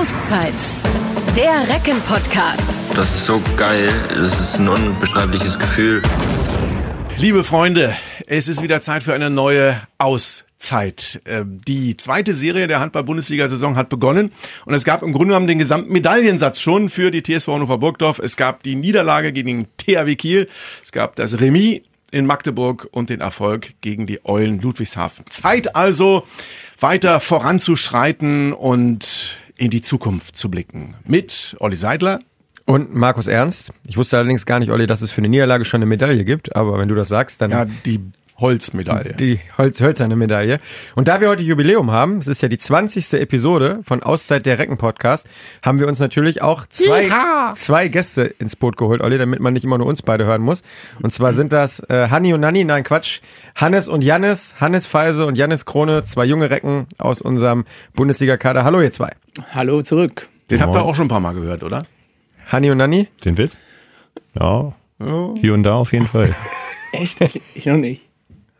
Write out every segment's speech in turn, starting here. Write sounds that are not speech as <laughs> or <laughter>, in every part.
Auszeit. Der Recken-Podcast. Das ist so geil. Das ist ein unbeschreibliches Gefühl. Liebe Freunde, es ist wieder Zeit für eine neue Auszeit. Äh, Die zweite Serie der Handball-Bundesliga-Saison hat begonnen und es gab im Grunde genommen den gesamten Medaillensatz schon für die TSV Hannover Burgdorf. Es gab die Niederlage gegen den THW Kiel, es gab das Remis in Magdeburg und den Erfolg gegen die Eulen Ludwigshafen. Zeit also, weiter voranzuschreiten und in die Zukunft zu blicken. Mit Olli Seidler, Und Markus Ernst. Ich wusste allerdings gar nicht, Olli, dass es für eine Niederlage schon eine Medaille gibt, aber wenn du das sagst, dann ja, die Holzmedaille. die Holz hölzerne Medaille. Und da wir heute Jubiläum haben, es ist ja die 20. Episode von Auszeit der Recken Podcast, haben wir uns natürlich auch zwei, zwei Gäste ins Boot geholt, Olli, damit man nicht immer nur uns beide hören muss. Und zwar sind das äh, Hanni und Nanni, nein Quatsch, Hannes und Jannis, Hannes Feise und Jannis Krone, zwei junge Recken aus unserem Bundesliga-Kader. Hallo ihr zwei. Hallo zurück. Den habt ihr auch schon ein paar Mal gehört, oder? Hanni und Nanni? Den Witz? Ja, hier und da auf jeden Fall. <laughs> Echt? Ich, ich noch nicht.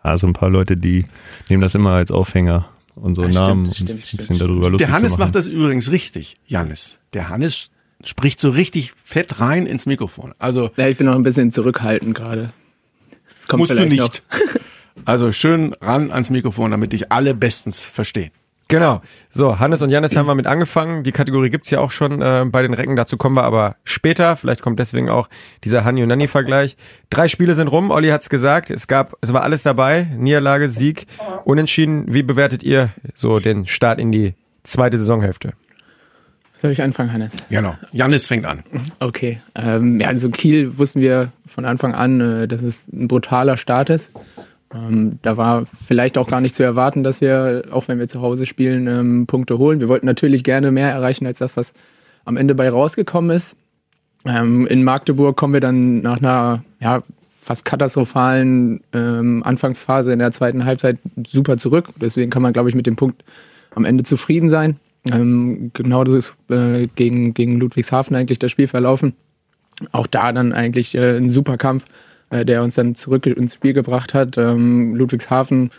Also ein paar Leute, die nehmen das immer als Aufhänger, unsere Ah, stimmt, Namen und stimmt, ein stimmt, bisschen darüber lustig Der Hannes zu machen. macht das übrigens richtig, Jannis. Der Hannes spricht so richtig fett rein ins Mikrofon. Also Ja, ich bin noch ein bisschen zurückhaltend gerade. Musst du nicht. <laughs> Also schön ran ans Mikrofon, damit dich alle bestens verstehen. Genau. So, Hannes und Jannis haben wir mit angefangen. Die Kategorie gibt's ja auch schon äh, bei den Recken. Dazu kommen wir aber später. Vielleicht kommt deswegen auch dieser Hanni und Nanni-Vergleich. Drei Spiele sind rum. Olli hat's gesagt. Es gab, es war alles dabei. Niederlage, Sieg, Unentschieden. Wie bewertet ihr so den Start in die zweite Saisonhälfte? Soll ich anfangen, Hannes? Genau. Jannis fängt an. Okay. Ähm, ja, also Kiel wussten wir von Anfang an, äh, dass es ein brutaler Start ist. Ähm, da war vielleicht auch gar nicht zu erwarten, dass wir, auch wenn wir zu Hause spielen, ähm, Punkte holen. Wir wollten natürlich gerne mehr erreichen als das, was am Ende bei rausgekommen ist. Ähm, in Magdeburg kommen wir dann nach einer ja, fast katastrophalen ähm, Anfangsphase in der zweiten Halbzeit super zurück. Deswegen kann man, glaube ich, mit dem Punkt am Ende zufrieden sein. Ähm, genau das ist äh, gegen, gegen Ludwigshafen eigentlich das Spiel verlaufen. Auch da dann eigentlich äh, ein super Kampf, äh, der uns dann zurück ins Spiel gebracht hat. Ähm, Ludwigshafen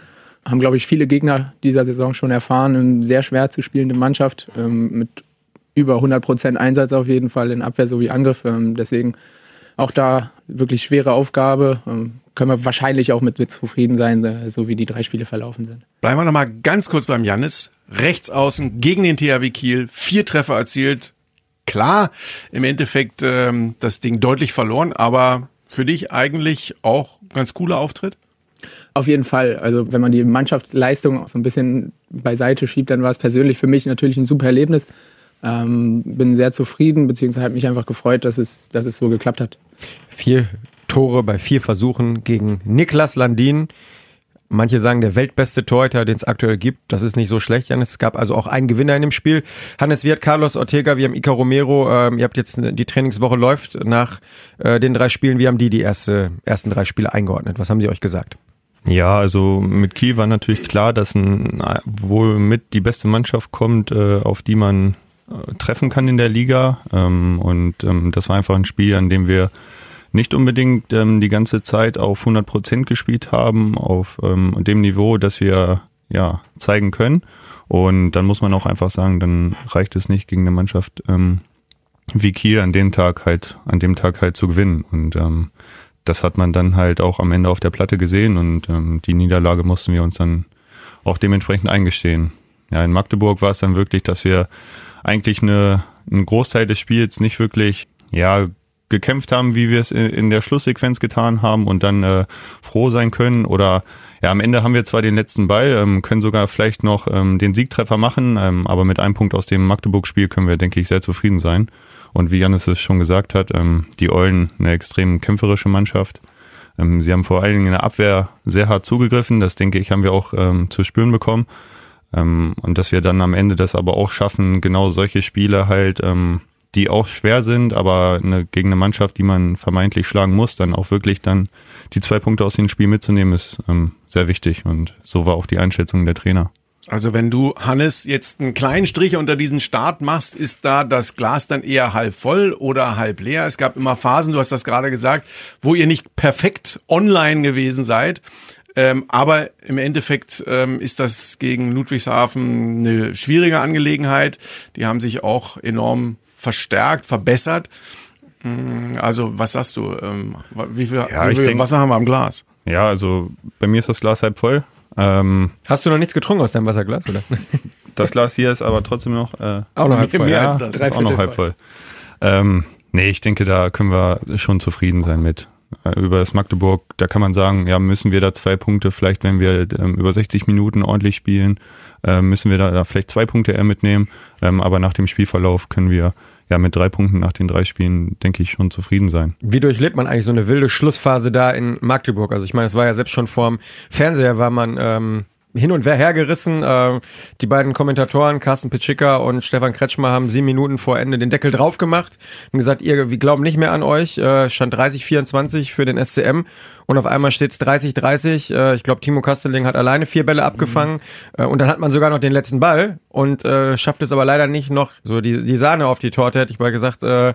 haben, glaube ich, viele Gegner dieser Saison schon erfahren. Eine sehr schwer zu spielende Mannschaft ähm, mit über 100 Prozent Einsatz auf jeden Fall in Abwehr sowie Angriff. Ähm, deswegen auch da wirklich schwere Aufgabe. Ähm, können wir wahrscheinlich auch mit, mit zufrieden sein, äh, so wie die drei Spiele verlaufen sind. Bleiben wir nochmal ganz kurz beim Jannis. Rechts außen gegen den THW Kiel. Vier Treffer erzielt. Klar, im Endeffekt ähm, das Ding deutlich verloren, aber für dich eigentlich auch ganz cooler Auftritt? Auf jeden Fall. Also wenn man die Mannschaftsleistung so ein bisschen beiseite schiebt, dann war es persönlich für mich natürlich ein super Erlebnis. Ähm, bin sehr zufrieden, beziehungsweise hat mich einfach gefreut, dass es, dass es so geklappt hat. Vier Tore bei vier Versuchen gegen Niklas Landin. Manche sagen, der weltbeste Torhüter, den es aktuell gibt. Das ist nicht so schlecht. Es gab also auch einen Gewinner in dem Spiel. Hannes, wie hat Carlos Ortega, wir haben Ica Romero. Ähm, ihr habt jetzt, die Trainingswoche läuft nach äh, den drei Spielen. Wie haben die die erste, ersten drei Spiele eingeordnet? Was haben sie euch gesagt? Ja, also mit Kiel war natürlich klar, dass ein, wohl mit die beste Mannschaft kommt, äh, auf die man äh, treffen kann in der Liga. Ähm, und ähm, das war einfach ein Spiel, an dem wir nicht unbedingt ähm, die ganze Zeit auf 100 Prozent gespielt haben, auf ähm, dem Niveau, das wir ja zeigen können. Und dann muss man auch einfach sagen, dann reicht es nicht gegen eine Mannschaft ähm, wie Kiel an dem Tag halt, an dem Tag halt zu gewinnen. Und ähm, das hat man dann halt auch am Ende auf der Platte gesehen und ähm, die Niederlage mussten wir uns dann auch dementsprechend eingestehen. Ja, in Magdeburg war es dann wirklich, dass wir eigentlich eine, einen Großteil des Spiels nicht wirklich, ja, gekämpft haben, wie wir es in, der Schlusssequenz getan haben und dann äh, froh sein können. Oder ja, am Ende haben wir zwar den letzten Ball, ähm, können sogar vielleicht noch ähm, den Siegtreffer machen, ähm, aber mit einem Punkt aus dem Magdeburg-Spiel können wir, denke ich, sehr zufrieden sein. Und wie Janis es schon gesagt hat, ähm, die Eulen eine extrem kämpferische Mannschaft. Ähm, sie haben vor allen Dingen in der Abwehr sehr hart zugegriffen. Das denke ich, haben wir auch ähm, zu spüren bekommen. Ähm, und dass wir dann am Ende das aber auch schaffen, genau solche Spiele halt, ähm, die auch schwer sind, aber eine, gegen eine Mannschaft, die man vermeintlich schlagen muss, dann auch wirklich dann die zwei Punkte aus dem Spiel mitzunehmen, ist ähm, sehr wichtig. Und so war auch die Einschätzung der Trainer. Also wenn du, Hannes, jetzt einen kleinen Strich unter diesen Start machst, ist da das Glas dann eher halb voll oder halb leer? Es gab immer Phasen, du hast das gerade gesagt, wo ihr nicht perfekt online gewesen seid. Ähm, aber im Endeffekt ähm, ist das gegen Ludwigshafen eine schwierige Angelegenheit. Die haben sich auch enorm verstärkt, verbessert. Mm, Also, was sagst du? Ähm, wie viel, Ja, wie viel denk- Wasser haben wir am Glas? Ja, also bei mir ist das Glas halb voll. Ähm, Hast du noch nichts getrunken aus deinem Wasserglas, oder? <laughs> das Glas hier ist aber trotzdem noch äh, Auch noch halb Mehr voll. mehr ja. als das. Das ist auch noch halb voll. Ähm, nee, ich denke, da können wir schon zufrieden sein mit. Äh, Über das Magdeburg, da kann man sagen, ja, müssen wir da zwei Punkte, vielleicht wenn wir ähm, über 60 Minuten ordentlich spielen, äh, müssen wir da, da vielleicht zwei Punkte eher mitnehmen. Ähm, aber nach dem Spielverlauf können wir ja mit drei Punkten nach den drei Spielen, denke ich, schon zufrieden sein. Wie durchlebt man eigentlich so eine wilde Schlussphase da in Magdeburg? Also ich meine, es war ja selbst schon vorm Fernseher, war man ähm, hin und her gerissen. Äh, die beiden Kommentatoren, Carsten Pitschika und Stefan Kretschmer, haben sieben Minuten vor Ende den Deckel drauf gemacht und gesagt, ihr, wir glauben nicht mehr an euch. Äh, stand 30-24 für den SCM und auf einmal steht es 30-30. Äh, ich glaube, Timo Kasteling hat alleine vier Bälle abgefangen äh, und dann hat man sogar noch den letzten Ball und äh, schafft es aber leider nicht noch so die, die Sahne auf die Torte, hätte ich mal gesagt, äh,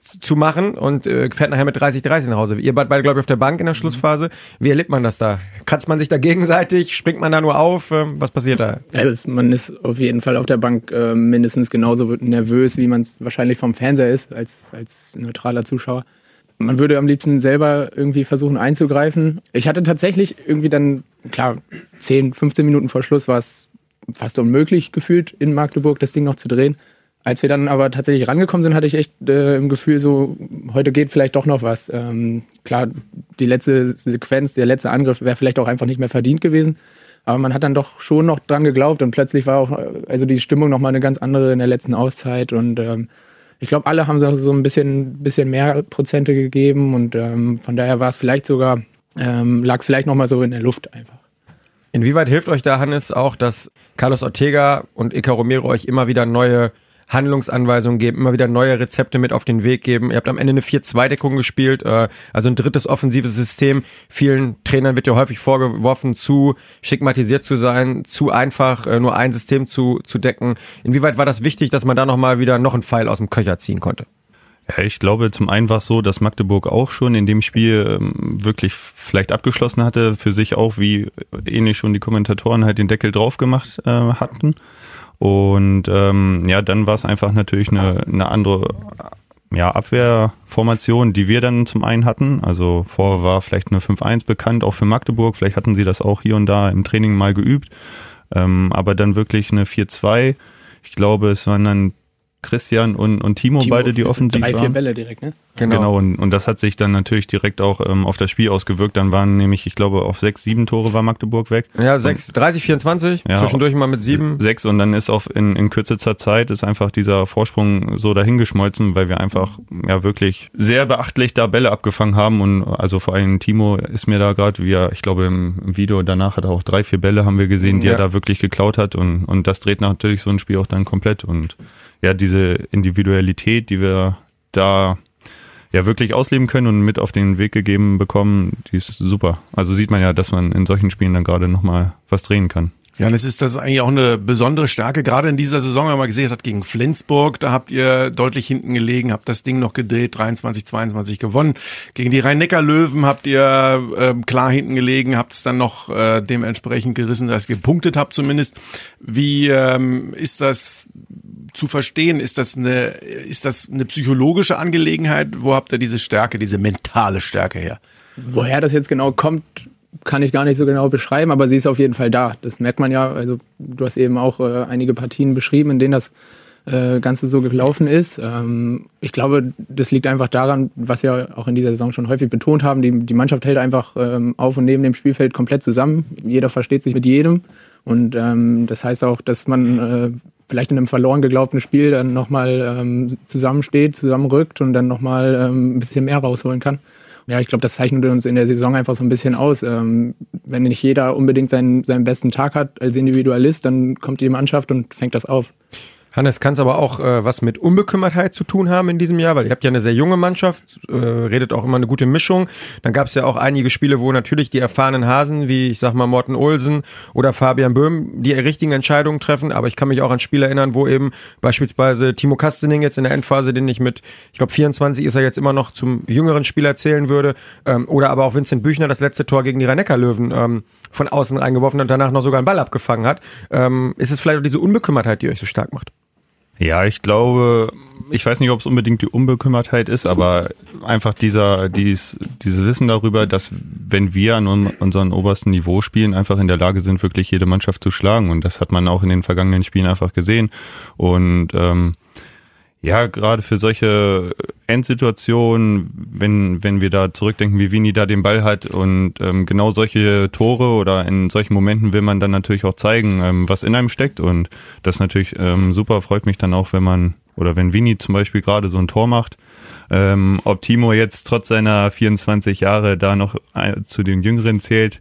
zu machen und äh, fährt nachher mit 30-30 nach Hause. Ihr wart beide, glaube ich, auf der Bank in der Schlussphase. Wie erlebt man das da? Kratzt man sich da gegenseitig? Springt man da nur auf? Ähm, was passiert da? Also man ist auf jeden Fall auf der Bank äh, mindestens genauso nervös, wie man es wahrscheinlich vom Fernseher ist, als, als neutraler Zuschauer. Man würde am liebsten selber irgendwie versuchen einzugreifen. Ich hatte tatsächlich irgendwie dann, klar, 10, 15 Minuten vor Schluss war es fast unmöglich gefühlt, in Magdeburg das Ding noch zu drehen. Als wir dann aber tatsächlich rangekommen sind, hatte ich echt äh, im Gefühl, so, heute geht vielleicht doch noch was. Ähm, klar, die letzte Sequenz, der letzte Angriff wäre vielleicht auch einfach nicht mehr verdient gewesen. Aber man hat dann doch schon noch dran geglaubt und plötzlich war auch äh, also die Stimmung nochmal eine ganz andere in der letzten Auszeit und ähm, ich glaube, alle haben so ein bisschen, bisschen mehr Prozente gegeben und ähm, von daher war es vielleicht sogar, ähm, lag es vielleicht nochmal so in der Luft einfach. Inwieweit hilft euch da, Hannes, auch, dass Carlos Ortega und Ica Romero euch immer wieder neue Handlungsanweisungen geben, immer wieder neue Rezepte mit auf den Weg geben. Ihr habt am Ende eine 4-2-Deckung gespielt, äh, also ein drittes offensives System. Vielen Trainern wird ja häufig vorgeworfen, zu stigmatisiert zu sein, zu einfach äh, nur ein System zu, zu decken. Inwieweit war das wichtig, dass man da nochmal wieder noch einen Pfeil aus dem Köcher ziehen konnte? Ja, ich glaube, zum einen war es so, dass Magdeburg auch schon in dem Spiel ähm, wirklich vielleicht abgeschlossen hatte, für sich auch, wie ähnlich schon die Kommentatoren halt den Deckel drauf gemacht äh, hatten. Und ähm, ja, dann war es einfach natürlich eine, eine andere ja, Abwehrformation, die wir dann zum einen hatten. Also vorher war vielleicht eine 5-1 bekannt, auch für Magdeburg. Vielleicht hatten sie das auch hier und da im Training mal geübt. Ähm, aber dann wirklich eine 4-2. Ich glaube, es waren dann Christian und, und Timo, Timo, beide, die offensiv Drei, vier waren. Bälle direkt, ne? Genau, und, und das hat sich dann natürlich direkt auch ähm, auf das Spiel ausgewirkt. Dann waren nämlich, ich glaube, auf sechs, sieben Tore war Magdeburg weg. Ja, 6, 30, 24, Ja, zwischendurch mal mit sieben. Sechs und dann ist auf in, in kürzester Zeit ist einfach dieser Vorsprung so dahingeschmolzen, weil wir einfach ja wirklich sehr beachtlich da Bälle abgefangen haben und also vor allem Timo ist mir da gerade, wie er, ich glaube im, im Video danach hat er auch drei, vier Bälle haben wir gesehen, die Ja. er da wirklich geklaut hat und, und das dreht natürlich so ein Spiel auch dann komplett und ja, diese Individualität, die wir da ja wirklich ausleben können und mit auf den Weg gegeben bekommen, die ist super. Also sieht man ja, dass man in solchen Spielen dann gerade nochmal was drehen kann. Ja, und es ist das eigentlich auch eine besondere Stärke, gerade in dieser Saison, wenn man gesehen hat, gegen Flensburg, da habt ihr deutlich hinten gelegen, habt das Ding noch gedreht, 23, 22 gewonnen. Gegen die Rhein-Neckar-Löwen habt ihr ähm, klar hinten gelegen, habt es dann noch äh, dementsprechend gerissen, dass ihr gepunktet habt zumindest. Wie ähm, ist das zu verstehen? Ist das eine, ist das eine psychologische Angelegenheit? Wo habt ihr diese Stärke, diese mentale Stärke her? Woher das jetzt genau kommt, kann ich gar nicht so genau beschreiben, aber sie ist auf jeden Fall da. Das merkt man ja. Also du hast eben auch äh, einige Partien beschrieben, in denen das äh, Ganze so gelaufen ist. Ähm, ich glaube, das liegt einfach daran, was wir auch in dieser Saison schon häufig betont haben. Die, die Mannschaft hält einfach ähm, auf und neben dem Spielfeld komplett zusammen. Jeder versteht sich mit jedem. Und ähm, das heißt auch, dass man äh, vielleicht in einem verloren geglaubten Spiel dann nochmal ähm, zusammensteht, zusammenrückt und dann nochmal ähm, ein bisschen mehr rausholen kann. Ja, ich glaube, das zeichnet uns in der Saison einfach so ein bisschen aus. Ähm, wenn nicht jeder unbedingt seinen, seinen besten Tag hat als Individualist, dann kommt die Mannschaft und fängt das auf. Hannes, kann es aber auch äh, was mit Unbekümmertheit zu tun haben in diesem Jahr, weil ihr habt ja eine sehr junge Mannschaft, äh, redet auch immer eine gute Mischung. Dann gab es ja auch einige Spiele, wo natürlich die erfahrenen Hasen, wie ich sag mal Morten Olsen oder Fabian Böhm, die richtigen Entscheidungen treffen. Aber ich kann mich auch an Spiele erinnern, wo eben beispielsweise Timo Kastening jetzt in der Endphase, den ich mit, ich glaube 24 ist er jetzt immer noch zum jüngeren Spieler zählen würde, ähm, oder aber auch Vincent Büchner das letzte Tor gegen die Rhein-Neckar-Löwen ähm, von außen reingeworfen und danach noch sogar einen Ball abgefangen hat. Ähm, ist es vielleicht auch diese Unbekümmertheit, die euch so stark macht? Ja, ich glaube, ich weiß nicht, ob es unbedingt die Unbekümmertheit ist, aber einfach dieser, dies, dieses Wissen darüber, dass wenn wir an unserem obersten Niveau spielen, einfach in der Lage sind, wirklich jede Mannschaft zu schlagen. Und das hat man auch in den vergangenen Spielen einfach gesehen. Und ähm, ja, gerade für solche Endsituationen, wenn, wenn wir da zurückdenken, wie Vini da den Ball hat und ähm, genau solche Tore oder in solchen Momenten will man dann natürlich auch zeigen, ähm, was in einem steckt und das natürlich ähm, super, freut mich dann auch, wenn man oder wenn Vini zum Beispiel gerade so ein Tor macht. Ähm, ob Timo jetzt trotz seiner 24 Jahre da noch äh, zu den Jüngeren zählt,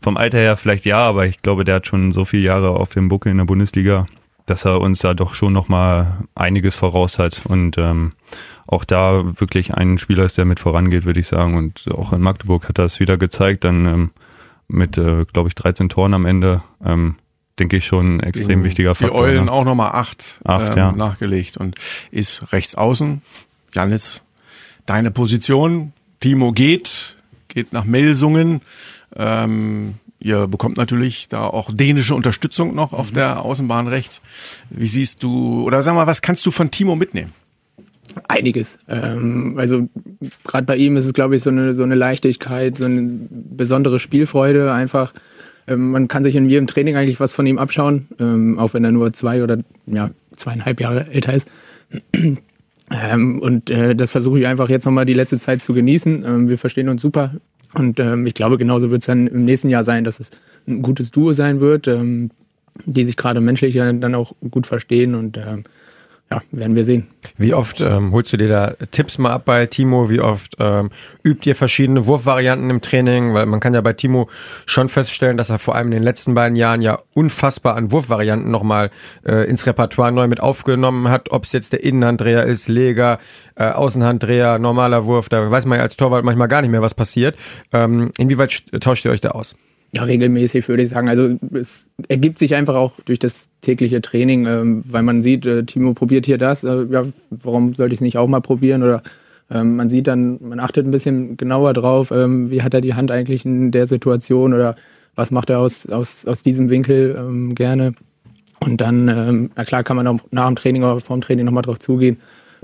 vom Alter her vielleicht ja, aber ich glaube, der hat schon so viele Jahre auf dem Buckel in der Bundesliga dass er uns da doch schon nochmal einiges voraus hat und ähm, auch da wirklich ein Spieler ist, der mit vorangeht, würde ich sagen. Und auch in Magdeburg hat er es wieder gezeigt, dann ähm, mit, äh, glaube ich, 13 Toren am Ende. Ähm, denke ich schon ein extrem Gegen wichtiger Faktor. Die Eulen ne? auch nochmal acht, acht ähm, ja. nachgelegt und ist rechts außen. Janis, deine Position. Timo geht, geht nach Melsungen. Ähm, Ihr bekommt natürlich da auch dänische Unterstützung noch auf mhm. der Außenbahn rechts. Wie siehst du, oder sag mal, was kannst du von Timo mitnehmen? Einiges. Ähm, also gerade bei ihm ist es, glaube ich, so eine, so eine Leichtigkeit, so eine besondere Spielfreude einfach. Ähm, man kann sich in jedem Training eigentlich was von ihm abschauen, ähm, auch wenn er nur zwei oder ja, zweieinhalb Jahre älter ist. Ähm, und äh, das versuche ich einfach jetzt nochmal die letzte Zeit zu genießen. Ähm, wir verstehen uns super. Und ähm, ich glaube, genauso wird es dann im nächsten Jahr sein, dass es ein gutes Duo sein wird, ähm, die sich gerade menschlich dann auch gut verstehen. Und ähm, ja, werden wir sehen. Wie oft ähm, holst du dir da Tipps mal ab bei Timo? Wie oft ähm, übt ihr verschiedene Wurfvarianten im Training? Weil man kann ja bei Timo schon feststellen, dass er vor allem in den letzten beiden Jahren ja unfassbar an Wurfvarianten nochmal äh, ins Repertoire neu mit aufgenommen hat. Ob es jetzt der Innenhanddreher ist, Leger, äh, Außenhanddreher, normaler Wurf, da weiß man ja als Torwart manchmal gar nicht mehr, was passiert. Ähm, inwieweit tauscht ihr euch da aus? Ja, regelmäßig würde ich sagen. Also es ergibt sich einfach auch durch das tägliche Training, ähm, weil man sieht, äh, Timo probiert hier das, äh, ja, warum sollte ich es nicht auch mal probieren? Oder ähm, man sieht dann, man achtet ein bisschen genauer drauf, ähm, wie hat er die Hand eigentlich in der Situation oder was macht er aus, aus, aus diesem Winkel ähm, gerne. Und dann, ähm, na klar, kann man auch nach dem Training oder vor dem Training nochmal drauf zugehen.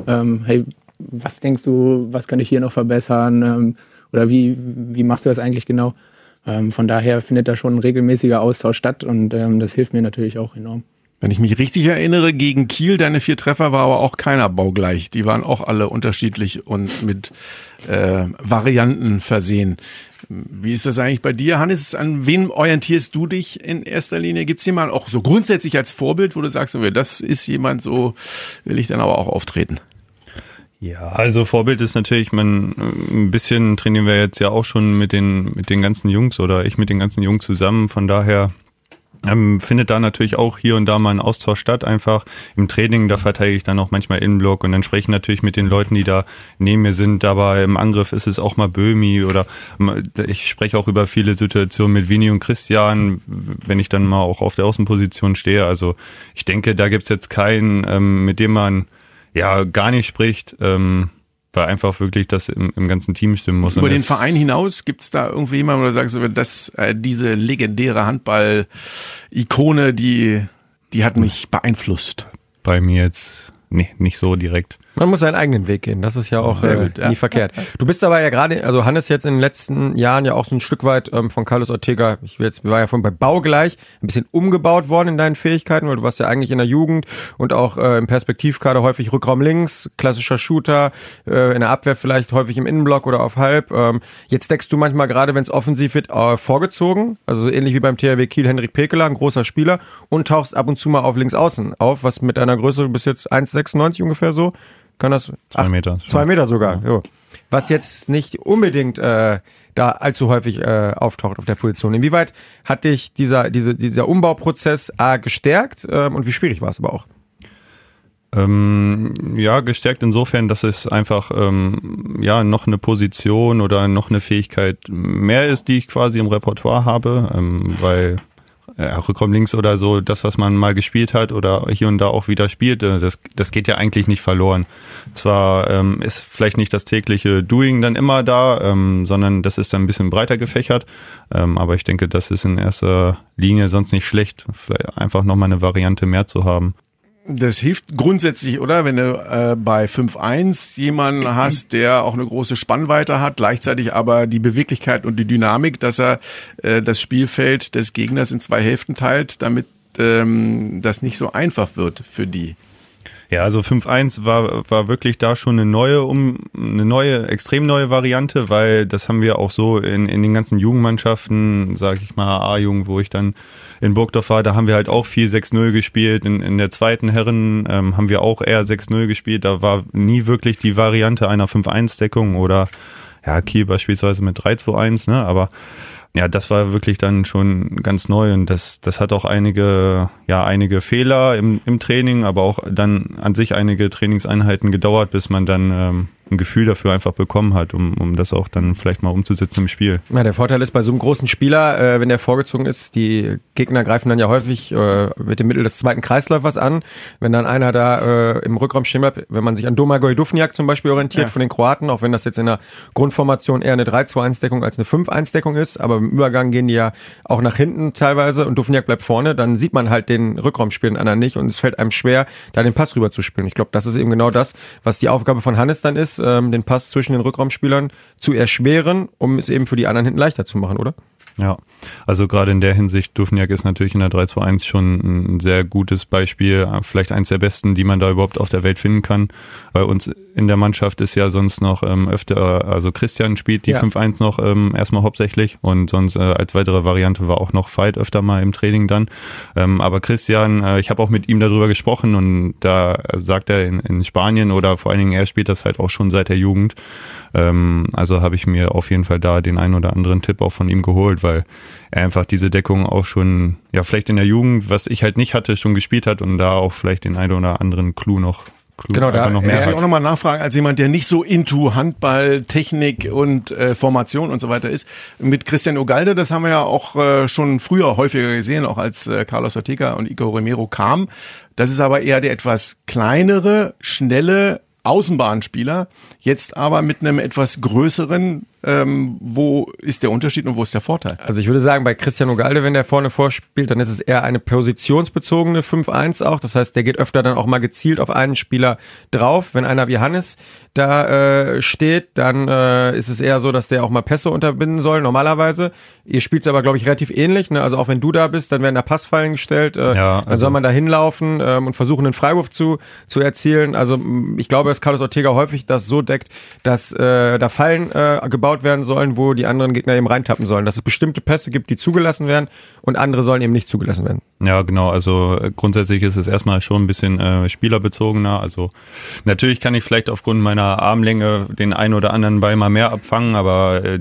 Ähm, hey, was denkst du, was kann ich hier noch verbessern? Oder wie, wie machst du das eigentlich genau? Ähm, von daher findet da schon ein regelmäßiger Austausch statt und ähm, das hilft mir natürlich auch enorm. Wenn ich mich richtig erinnere, gegen Kiel, deine vier Treffer war aber auch keiner baugleich. Die waren auch alle unterschiedlich und mit äh, Varianten versehen. Wie ist das eigentlich bei dir, Hannes? An wen orientierst du dich in erster Linie? Gibt es jemanden auch so grundsätzlich als Vorbild, wo du sagst, das ist jemand, so will ich dann aber auch auftreten? Ja, also Vorbild ist natürlich, man ein bisschen trainieren wir jetzt ja auch schon mit den mit den ganzen Jungs oder ich mit den ganzen Jungs zusammen. Von daher ähm, findet da natürlich auch hier und da mal ein Austausch statt. Einfach im Training, da verteidige ich dann auch manchmal Innenblock und dann spreche ich natürlich mit den Leuten, die da neben mir sind. Aber im Angriff ist es auch mal Böhmi oder ich spreche auch über viele Situationen mit Vini und Christian, wenn ich dann mal auch auf der Außenposition stehe. Also ich denke, da gibt's jetzt keinen, ähm, mit dem man ja gar nicht spricht, ähm, weil einfach wirklich das im, im ganzen Team stimmen muss. Über den Verein hinaus gibt es da irgendwie jemanden, wo du sagst, dass äh, diese legendäre Handball-Ikone, die, die hat mich beeinflusst? Bei mir jetzt nee, nicht so direkt. Man muss seinen eigenen Weg gehen. Das ist ja auch äh, gut, ja. nie verkehrt. Du bist aber ja gerade, also Hannes jetzt in den letzten Jahren ja auch so ein Stück weit ähm, von Carlos Ortega, ich will jetzt, war ja von bei Baugleich, ein bisschen umgebaut worden in deinen Fähigkeiten, weil du warst ja eigentlich in der Jugend und auch äh, im Perspektivkader häufig Rückraum links, klassischer Shooter, äh, in der Abwehr vielleicht häufig im Innenblock oder auf halb. Ähm, jetzt deckst du manchmal gerade, wenn es offensiv wird, äh, vorgezogen, also so ähnlich wie beim THW Kiel Henrik Pekeler, ein großer Spieler und tauchst ab und zu mal auf links außen auf, was mit deiner Größe bis jetzt 1,96 ungefähr so kann das? Zwei Ach, Meter. Zwei Meter sogar. Ja. Was jetzt nicht unbedingt äh, da allzu häufig äh, auftaucht auf der Position. Inwieweit hat dich dieser, diese, dieser Umbauprozess A gestärkt ähm, und wie schwierig war es aber auch? Ähm, ja, gestärkt insofern, dass es einfach ähm, ja noch eine Position oder noch eine Fähigkeit mehr ist, die ich quasi im Repertoire habe, ähm, weil ja, Rückraum links oder so, das, was man mal gespielt hat oder hier und da auch wieder spielt, äh, das, das geht ja eigentlich nicht verloren. Zwar ähm, ist vielleicht nicht das tägliche Doing dann immer da, ähm, sondern das ist dann ein bisschen breiter gefächert, ähm, aber ich denke, das ist in erster Linie sonst nicht schlecht, vielleicht einfach nochmal eine Variante mehr zu haben. Das hilft grundsätzlich, oder? Wenn du äh, bei 5-1 jemanden hast, der auch eine große Spannweite hat, gleichzeitig aber die Beweglichkeit und die Dynamik, dass er äh, das Spielfeld des Gegners in zwei Hälften teilt, damit ähm, das nicht so einfach wird für die. Ja, also 5-1 war, war wirklich da schon eine neue, um, eine neue, extrem neue Variante, weil das haben wir auch so in, in den ganzen Jugendmannschaften, sage ich mal, A-Jugend, wo ich dann in Burgdorf war, da haben wir halt auch 4-6-0 gespielt. In, in der zweiten Herren ähm, haben wir auch eher 6-0 gespielt. Da war nie wirklich die Variante einer 5-1-Deckung oder ja, Kiel beispielsweise mit 3-2-1, ne? Aber ja, das war wirklich dann schon ganz neu und das, das hat auch einige, ja, einige Fehler im, im Training, aber auch dann an sich einige Trainingseinheiten gedauert, bis man dann ähm, ein Gefühl dafür einfach bekommen hat, um, um das auch dann vielleicht mal umzusetzen im Spiel. Ja, der Vorteil ist bei so einem großen Spieler, äh, wenn der vorgezogen ist, die Gegner greifen dann ja häufig äh, mit dem Mittel des zweiten Kreisläufers an. Wenn dann einer da äh, im Rückraum stehen bleibt, wenn man sich an Domagoj Dufniak zum Beispiel orientiert ja. von den Kroaten, auch wenn das jetzt in der Grundformation eher eine 3-2-1-Deckung als eine 5-1-Deckung ist, aber im Übergang gehen die ja auch nach hinten teilweise und Dufniak bleibt vorne, dann sieht man halt den Rückraumspielen anderen nicht und es fällt einem schwer, da den Pass rüber zu spielen. Ich glaube, das ist eben genau das, was die Aufgabe von Hannes dann ist, ähm, den Pass zwischen den Rückraumspielern zu erschweren, um es eben für die anderen hinten leichter zu machen, oder? Ja, also gerade in der Hinsicht, Dufniak ist natürlich in der 3-2-1 schon ein sehr gutes Beispiel, vielleicht eins der besten, die man da überhaupt auf der Welt finden kann. Bei uns in der Mannschaft ist ja sonst noch ähm, öfter, also Christian spielt die ja. 5-1 noch ähm, erstmal hauptsächlich und sonst äh, als weitere Variante war auch noch Fight öfter mal im Training dann. Ähm, aber Christian, äh, ich habe auch mit ihm darüber gesprochen und da sagt er in, in Spanien oder vor allen Dingen er spielt das halt auch schon seit der Jugend. Ähm, also habe ich mir auf jeden Fall da den einen oder anderen Tipp auch von ihm geholt, weil er einfach diese Deckung auch schon, ja, vielleicht in der Jugend, was ich halt nicht hatte, schon gespielt hat und da auch vielleicht den einen oder anderen Clou noch Clou genau, da noch mehr muss ich auch nochmal nachfragen, als jemand, der nicht so into Handball, Technik und äh, Formation und so weiter ist. Mit Christian Ogalde, das haben wir ja auch äh, schon früher häufiger gesehen, auch als äh, Carlos Ortega und Ico Romero kamen. Das ist aber eher der etwas kleinere, schnelle Außenbahnspieler, jetzt aber mit einem etwas größeren ähm, wo ist der Unterschied und wo ist der Vorteil? Also ich würde sagen, bei Cristiano Galde, wenn der vorne vorspielt, dann ist es eher eine positionsbezogene 5-1 auch. Das heißt, der geht öfter dann auch mal gezielt auf einen Spieler drauf. Wenn einer wie Hannes da äh, steht, dann äh, ist es eher so, dass der auch mal Pässe unterbinden soll, normalerweise. Ihr spielt es aber, glaube ich, relativ ähnlich. Ne? Also auch wenn du da bist, dann werden da Passfallen gestellt. Äh, ja, also dann soll man da hinlaufen ähm, und versuchen, einen Freiwurf zu, zu erzielen. Also ich glaube, dass Carlos Ortega häufig das so deckt, dass äh, da Fallen äh, gebaut werden sollen, wo die anderen Gegner eben reintappen sollen. Dass es bestimmte Pässe gibt, die zugelassen werden und andere sollen eben nicht zugelassen werden. Ja, genau. Also grundsätzlich ist es erstmal schon ein bisschen äh, spielerbezogener. Also natürlich kann ich vielleicht aufgrund meiner Armlänge den einen oder anderen Ball mal mehr abfangen, aber äh,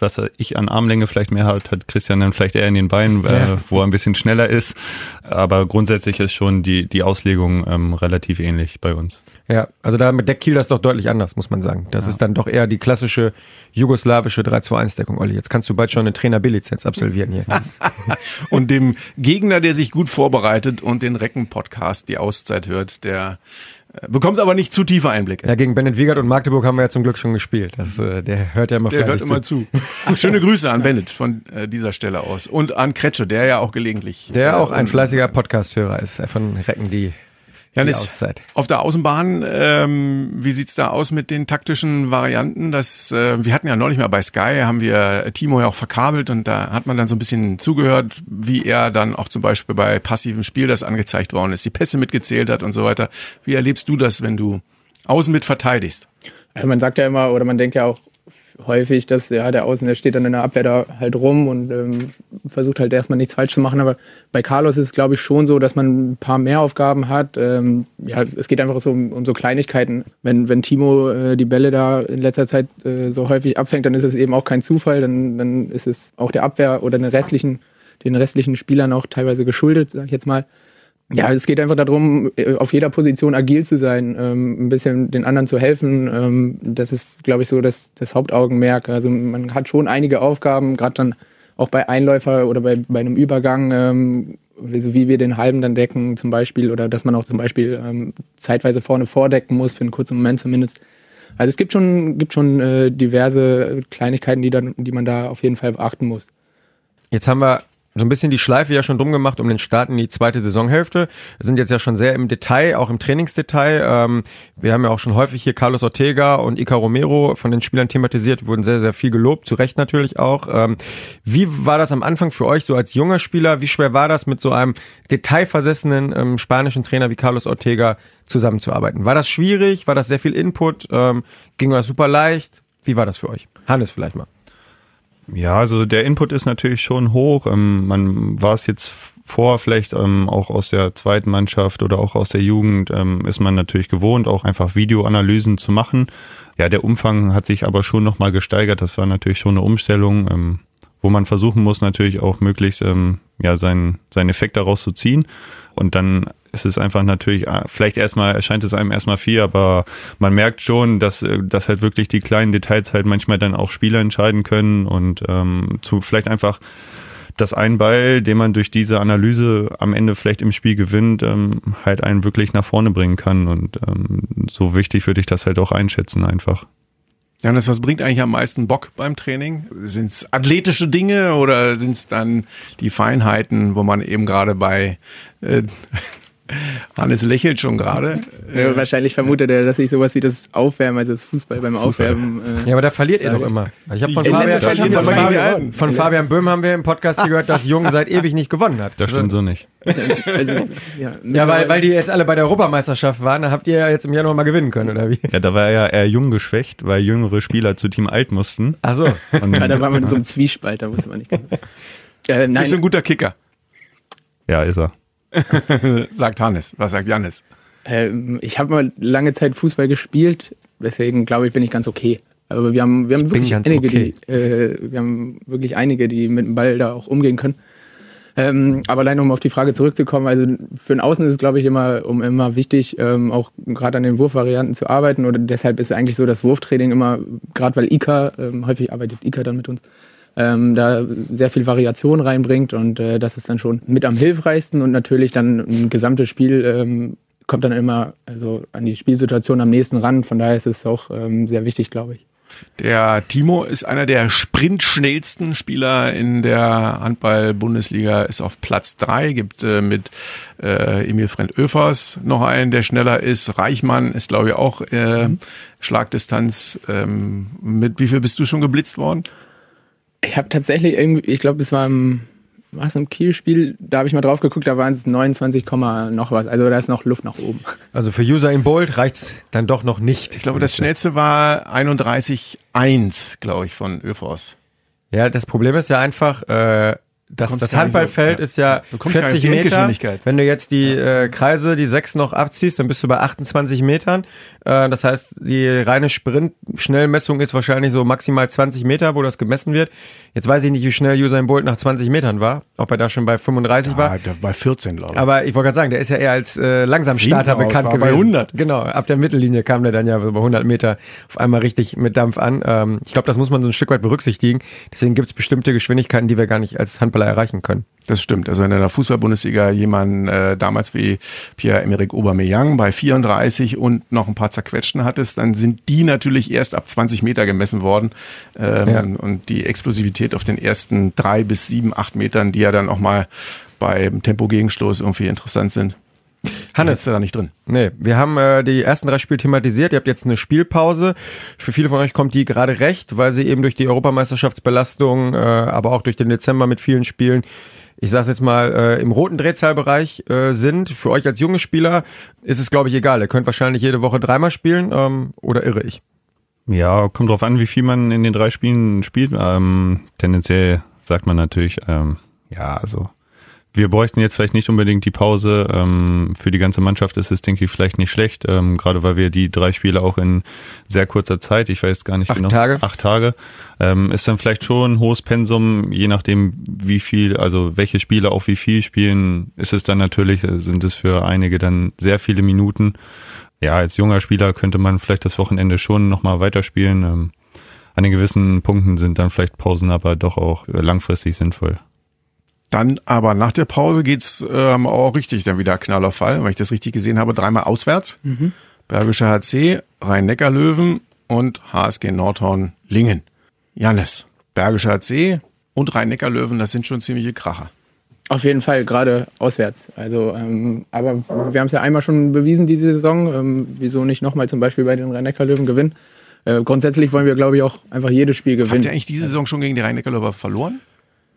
was ich an Armlänge vielleicht mehr hat, hat Christian dann vielleicht eher in den Beinen, äh, ja. wo er ein bisschen schneller ist. Aber grundsätzlich ist schon die, die Auslegung ähm, relativ ähnlich bei uns. Ja, also da mit Kiel das doch deutlich anders, muss man sagen. Das ja. ist dann doch eher die klassische jugoslawische 3-2-1-Deckung, Olli. Jetzt kannst du bald schon eine Trainer B-Lizenz absolvieren hier. <laughs> und dem Gegner, der sich gut vorbereitet und den Recken-Podcast die Auszeit hört, der Bekommt aber nicht zu tiefe Einblicke. Ja, gegen Bennett Wiegert und Magdeburg haben wir ja zum Glück schon gespielt. Das, äh, der hört ja immer Der hört immer zu. zu. <laughs> Schöne Grüße an Bennett von äh, dieser Stelle aus. Und an Kretsche, der ja auch gelegentlich. Der äh, auch ein fleißiger Podcast-Hörer ist, von Recken die Janis, auf der Außenbahn, ähm, wie sieht's da aus mit den taktischen Varianten? Das, äh, wir hatten ja neulich mal bei Sky, haben wir Timo ja auch verkabelt und da hat man dann so ein bisschen zugehört, wie er dann auch zum Beispiel bei passivem Spiel, das angezeigt worden ist, die Pässe mitgezählt hat und so weiter. Wie erlebst du das, wenn du außen mit verteidigst? Ja, man sagt ja immer, oder man denkt ja auch, häufig, dass ja, der Außen, der steht dann in der Abwehr da halt rum und ähm, versucht halt erstmal nichts falsch zu machen. Aber bei Carlos ist es, glaube ich, schon so, dass man ein paar mehr Aufgaben hat. Ähm, ja, es geht einfach so um, um so Kleinigkeiten. Wenn, wenn Timo äh, die Bälle da in letzter Zeit äh, so häufig abfängt, dann ist es eben auch kein Zufall. Dann, dann ist es auch der Abwehr oder den restlichen, den restlichen Spielern auch teilweise geschuldet, sag ich jetzt mal. Ja, es geht einfach darum, äh, auf jeder Position agil zu sein, ähm, ein bisschen den anderen zu helfen. Ähm, das ist, glaube ich, so das, das Hauptaugenmerk. Also man hat schon einige Aufgaben, gerade dann auch bei Einläufer oder bei, bei einem Übergang, ähm, so wie wir den halben dann decken zum Beispiel, oder dass man auch zum Beispiel ähm, zeitweise vorne vordecken muss, für einen kurzen Moment zumindest. Also es gibt schon, gibt schon äh, diverse Kleinigkeiten, die, dann, die man da auf jeden Fall beachten muss. Jetzt haben wir so ein bisschen die Schleife ja schon drum gemacht um den Start in die zweite Saisonhälfte. Wir sind jetzt ja schon sehr im Detail, auch im Trainingsdetail. Ähm, wir haben ja auch schon häufig hier Carlos Ortega und Ica Romero von den Spielern thematisiert, wurden sehr, sehr viel gelobt, zu Recht natürlich auch. Ähm, wie war das am Anfang für euch so als junger Spieler? Wie schwer war das mit so einem detailversessenen ähm, spanischen Trainer wie Carlos Ortega zusammenzuarbeiten? War das schwierig? War das sehr viel Input? Ähm, ging das super leicht? Wie war das für euch? Hannes vielleicht mal. Ja, also der Input ist natürlich schon hoch. Ähm, man war es jetzt vor, vielleicht ähm, auch aus der zweiten Mannschaft oder auch aus der Jugend, ähm, ist man natürlich gewohnt, auch einfach Videoanalysen zu machen. Ja, der Umfang hat sich aber schon nochmal gesteigert. Das war natürlich schon eine Umstellung, ähm, wo man versuchen muss, natürlich auch möglichst ähm, ja, seinen, seinen Effekt daraus zu ziehen. Und dann ist es einfach natürlich, äh, vielleicht erstmal erscheint es einem erstmal viel, aber man merkt schon, dass, äh, dass halt wirklich die kleinen Details halt manchmal dann auch Spieler entscheiden können und ähm, zu vielleicht einfach dass ein Ball, den man durch diese Analyse am Ende vielleicht im Spiel gewinnt, ähm, halt einen wirklich nach vorne bringen kann. Und ähm, so wichtig würde ich das halt auch einschätzen einfach. Janis, was bringt eigentlich am meisten Bock beim Training? Sind es athletische Dinge oder sind es dann die Feinheiten, wo man eben gerade bei äh, Hannes lächelt schon gerade. Ja, wahrscheinlich vermutet er, dass ich sowas wie das Aufwärmen, also das Fußball beim Aufwärmen. Äh, ja, aber da verliert er doch immer. Ich habe von, Fabian, von, Fabian, von Fabian Böhm haben wir im Podcast gehört, dass Jung seit ewig nicht gewonnen hat. Das stimmt so nicht. <laughs> also, ja, ja weil, weil die jetzt alle bei der Europameisterschaft waren, da habt ihr ja jetzt im Januar mal gewinnen können, oder wie? Ja, da war er ja eher jung geschwächt, weil jüngere Spieler zu Team Alt mussten. Ach so. Und, ja, da war man in so einem Zwiespalt, da wusste man nicht. Äh, nein. Ist ein guter Kicker. Ja, ist er. <laughs> sagt Hannes. Was sagt Janis? Ähm, ich habe mal lange Zeit Fußball gespielt, deswegen glaube ich, bin ich ganz okay. Aber wir haben, wir haben wirklich einige, okay. die, äh, wir haben wirklich einige, die mit dem Ball da auch umgehen können. Ähm, aber allein um auf die Frage zurückzukommen, also für den Außen ist es, glaube ich, immer, um immer wichtig, ähm, auch gerade an den Wurfvarianten zu arbeiten. Oder deshalb ist eigentlich so das Wurftraining immer, gerade weil Ika, ähm, häufig arbeitet Ika dann mit uns, ähm, da sehr viel Variation reinbringt und äh, das ist dann schon mit am hilfreichsten und natürlich dann ein gesamtes Spiel ähm, kommt dann immer also an die Spielsituation am nächsten ran. Von daher ist es auch ähm, sehr wichtig, glaube ich. Der Timo ist einer der sprintschnellsten Spieler in der Handball-Bundesliga, ist auf Platz drei, gibt äh, mit äh, Emil Frent Öfers noch einen, der schneller ist. Reichmann ist, glaube ich, auch äh, Schlagdistanz. Ähm, mit wie viel bist du schon geblitzt worden? Ich habe tatsächlich irgendwie, ich glaube, es war im, war es im Kiel-Spiel, da habe ich mal drauf geguckt, da waren es 29, noch was. Also da ist noch Luft nach oben. Also für User in Bold reicht es dann doch noch nicht. Ich glaube, das schnellste war 31,1, glaube ich, von ÖVs. Ja, das Problem ist ja einfach, äh, das, das Handballfeld so, ist ja 40 Meter. Wenn du jetzt die äh, Kreise, die sechs noch abziehst, dann bist du bei 28 Metern. Äh, das heißt, die reine Sprint-Schnellmessung ist wahrscheinlich so maximal 20 Meter, wo das gemessen wird. Jetzt weiß ich nicht, wie schnell Usain Bolt nach 20 Metern war, ob er da schon bei 35 ja, war. Bei 14, glaube ich. Aber ich wollte gerade sagen, der ist ja eher als äh, Langsamstarter bekannt gewesen. bei 100. Genau, ab der Mittellinie kam der dann ja bei 100 Meter auf einmal richtig mit Dampf an. Ähm, ich glaube, das muss man so ein Stück weit berücksichtigen. Deswegen gibt es bestimmte Geschwindigkeiten, die wir gar nicht als Handballer erreichen können. Das stimmt. Also in der Fußball-Bundesliga jemand äh, damals wie Pierre-Emerick Aubameyang bei 34 und noch ein paar zerquetschten hattest, dann sind die natürlich erst ab 20 Meter gemessen worden. Ähm, ja. Und die Explosivität auf den ersten drei bis sieben, acht Metern, die ja dann auch mal beim Tempo-Gegenstoß irgendwie interessant sind. Hannes. Ist da nicht drin. Nee, wir haben äh, die ersten drei Spiele thematisiert. Ihr habt jetzt eine Spielpause. Für viele von euch kommt die gerade recht, weil sie eben durch die Europameisterschaftsbelastung, äh, aber auch durch den Dezember mit vielen Spielen ich sage jetzt mal, äh, im roten Drehzahlbereich äh, sind. Für euch als junge Spieler ist es, glaube ich, egal. Ihr könnt wahrscheinlich jede Woche dreimal spielen ähm, oder irre ich? Ja, kommt drauf an, wie viel man in den drei Spielen spielt. Ähm, tendenziell sagt man natürlich, ähm, ja, also wir bräuchten jetzt vielleicht nicht unbedingt die Pause. Ähm, für die ganze Mannschaft ist es, denke ich, vielleicht nicht schlecht, ähm, gerade weil wir die drei Spiele auch in sehr kurzer Zeit, ich weiß gar nicht Acht genau, Tage. acht Tage, ähm, ist dann vielleicht schon ein hohes Pensum, je nachdem, wie viel, also welche Spieler auch wie viel spielen, ist es dann natürlich, äh, sind es für einige dann sehr viele Minuten. Ja, als junger Spieler könnte man vielleicht das Wochenende schon nochmal weiterspielen. Ähm, an den gewissen Punkten sind dann vielleicht Pausen aber doch auch langfristig sinnvoll. Dann aber nach der Pause geht's ähm, auch richtig dann wieder Knall auf Fall, weil ich das richtig gesehen habe, dreimal auswärts. Bergischer HC, Rhein-Neckar-Löwen und HSG Nordhorn Lingen. Jannis, Bergischer HC und Rhein-Neckar-Löwen, das sind schon ziemliche Kracher. Auf jeden Fall, gerade auswärts. Also, ähm, aber wir haben es ja einmal schon bewiesen diese Saison. Ähm, wieso nicht nochmal zum Beispiel bei den Rhein-Neckar-Löwen gewinnen? Äh, grundsätzlich wollen wir, glaube ich, auch einfach jedes Spiel Habt gewinnen. ihr eigentlich diese Saison schon gegen die Rhein-Neckar-Löwen verloren?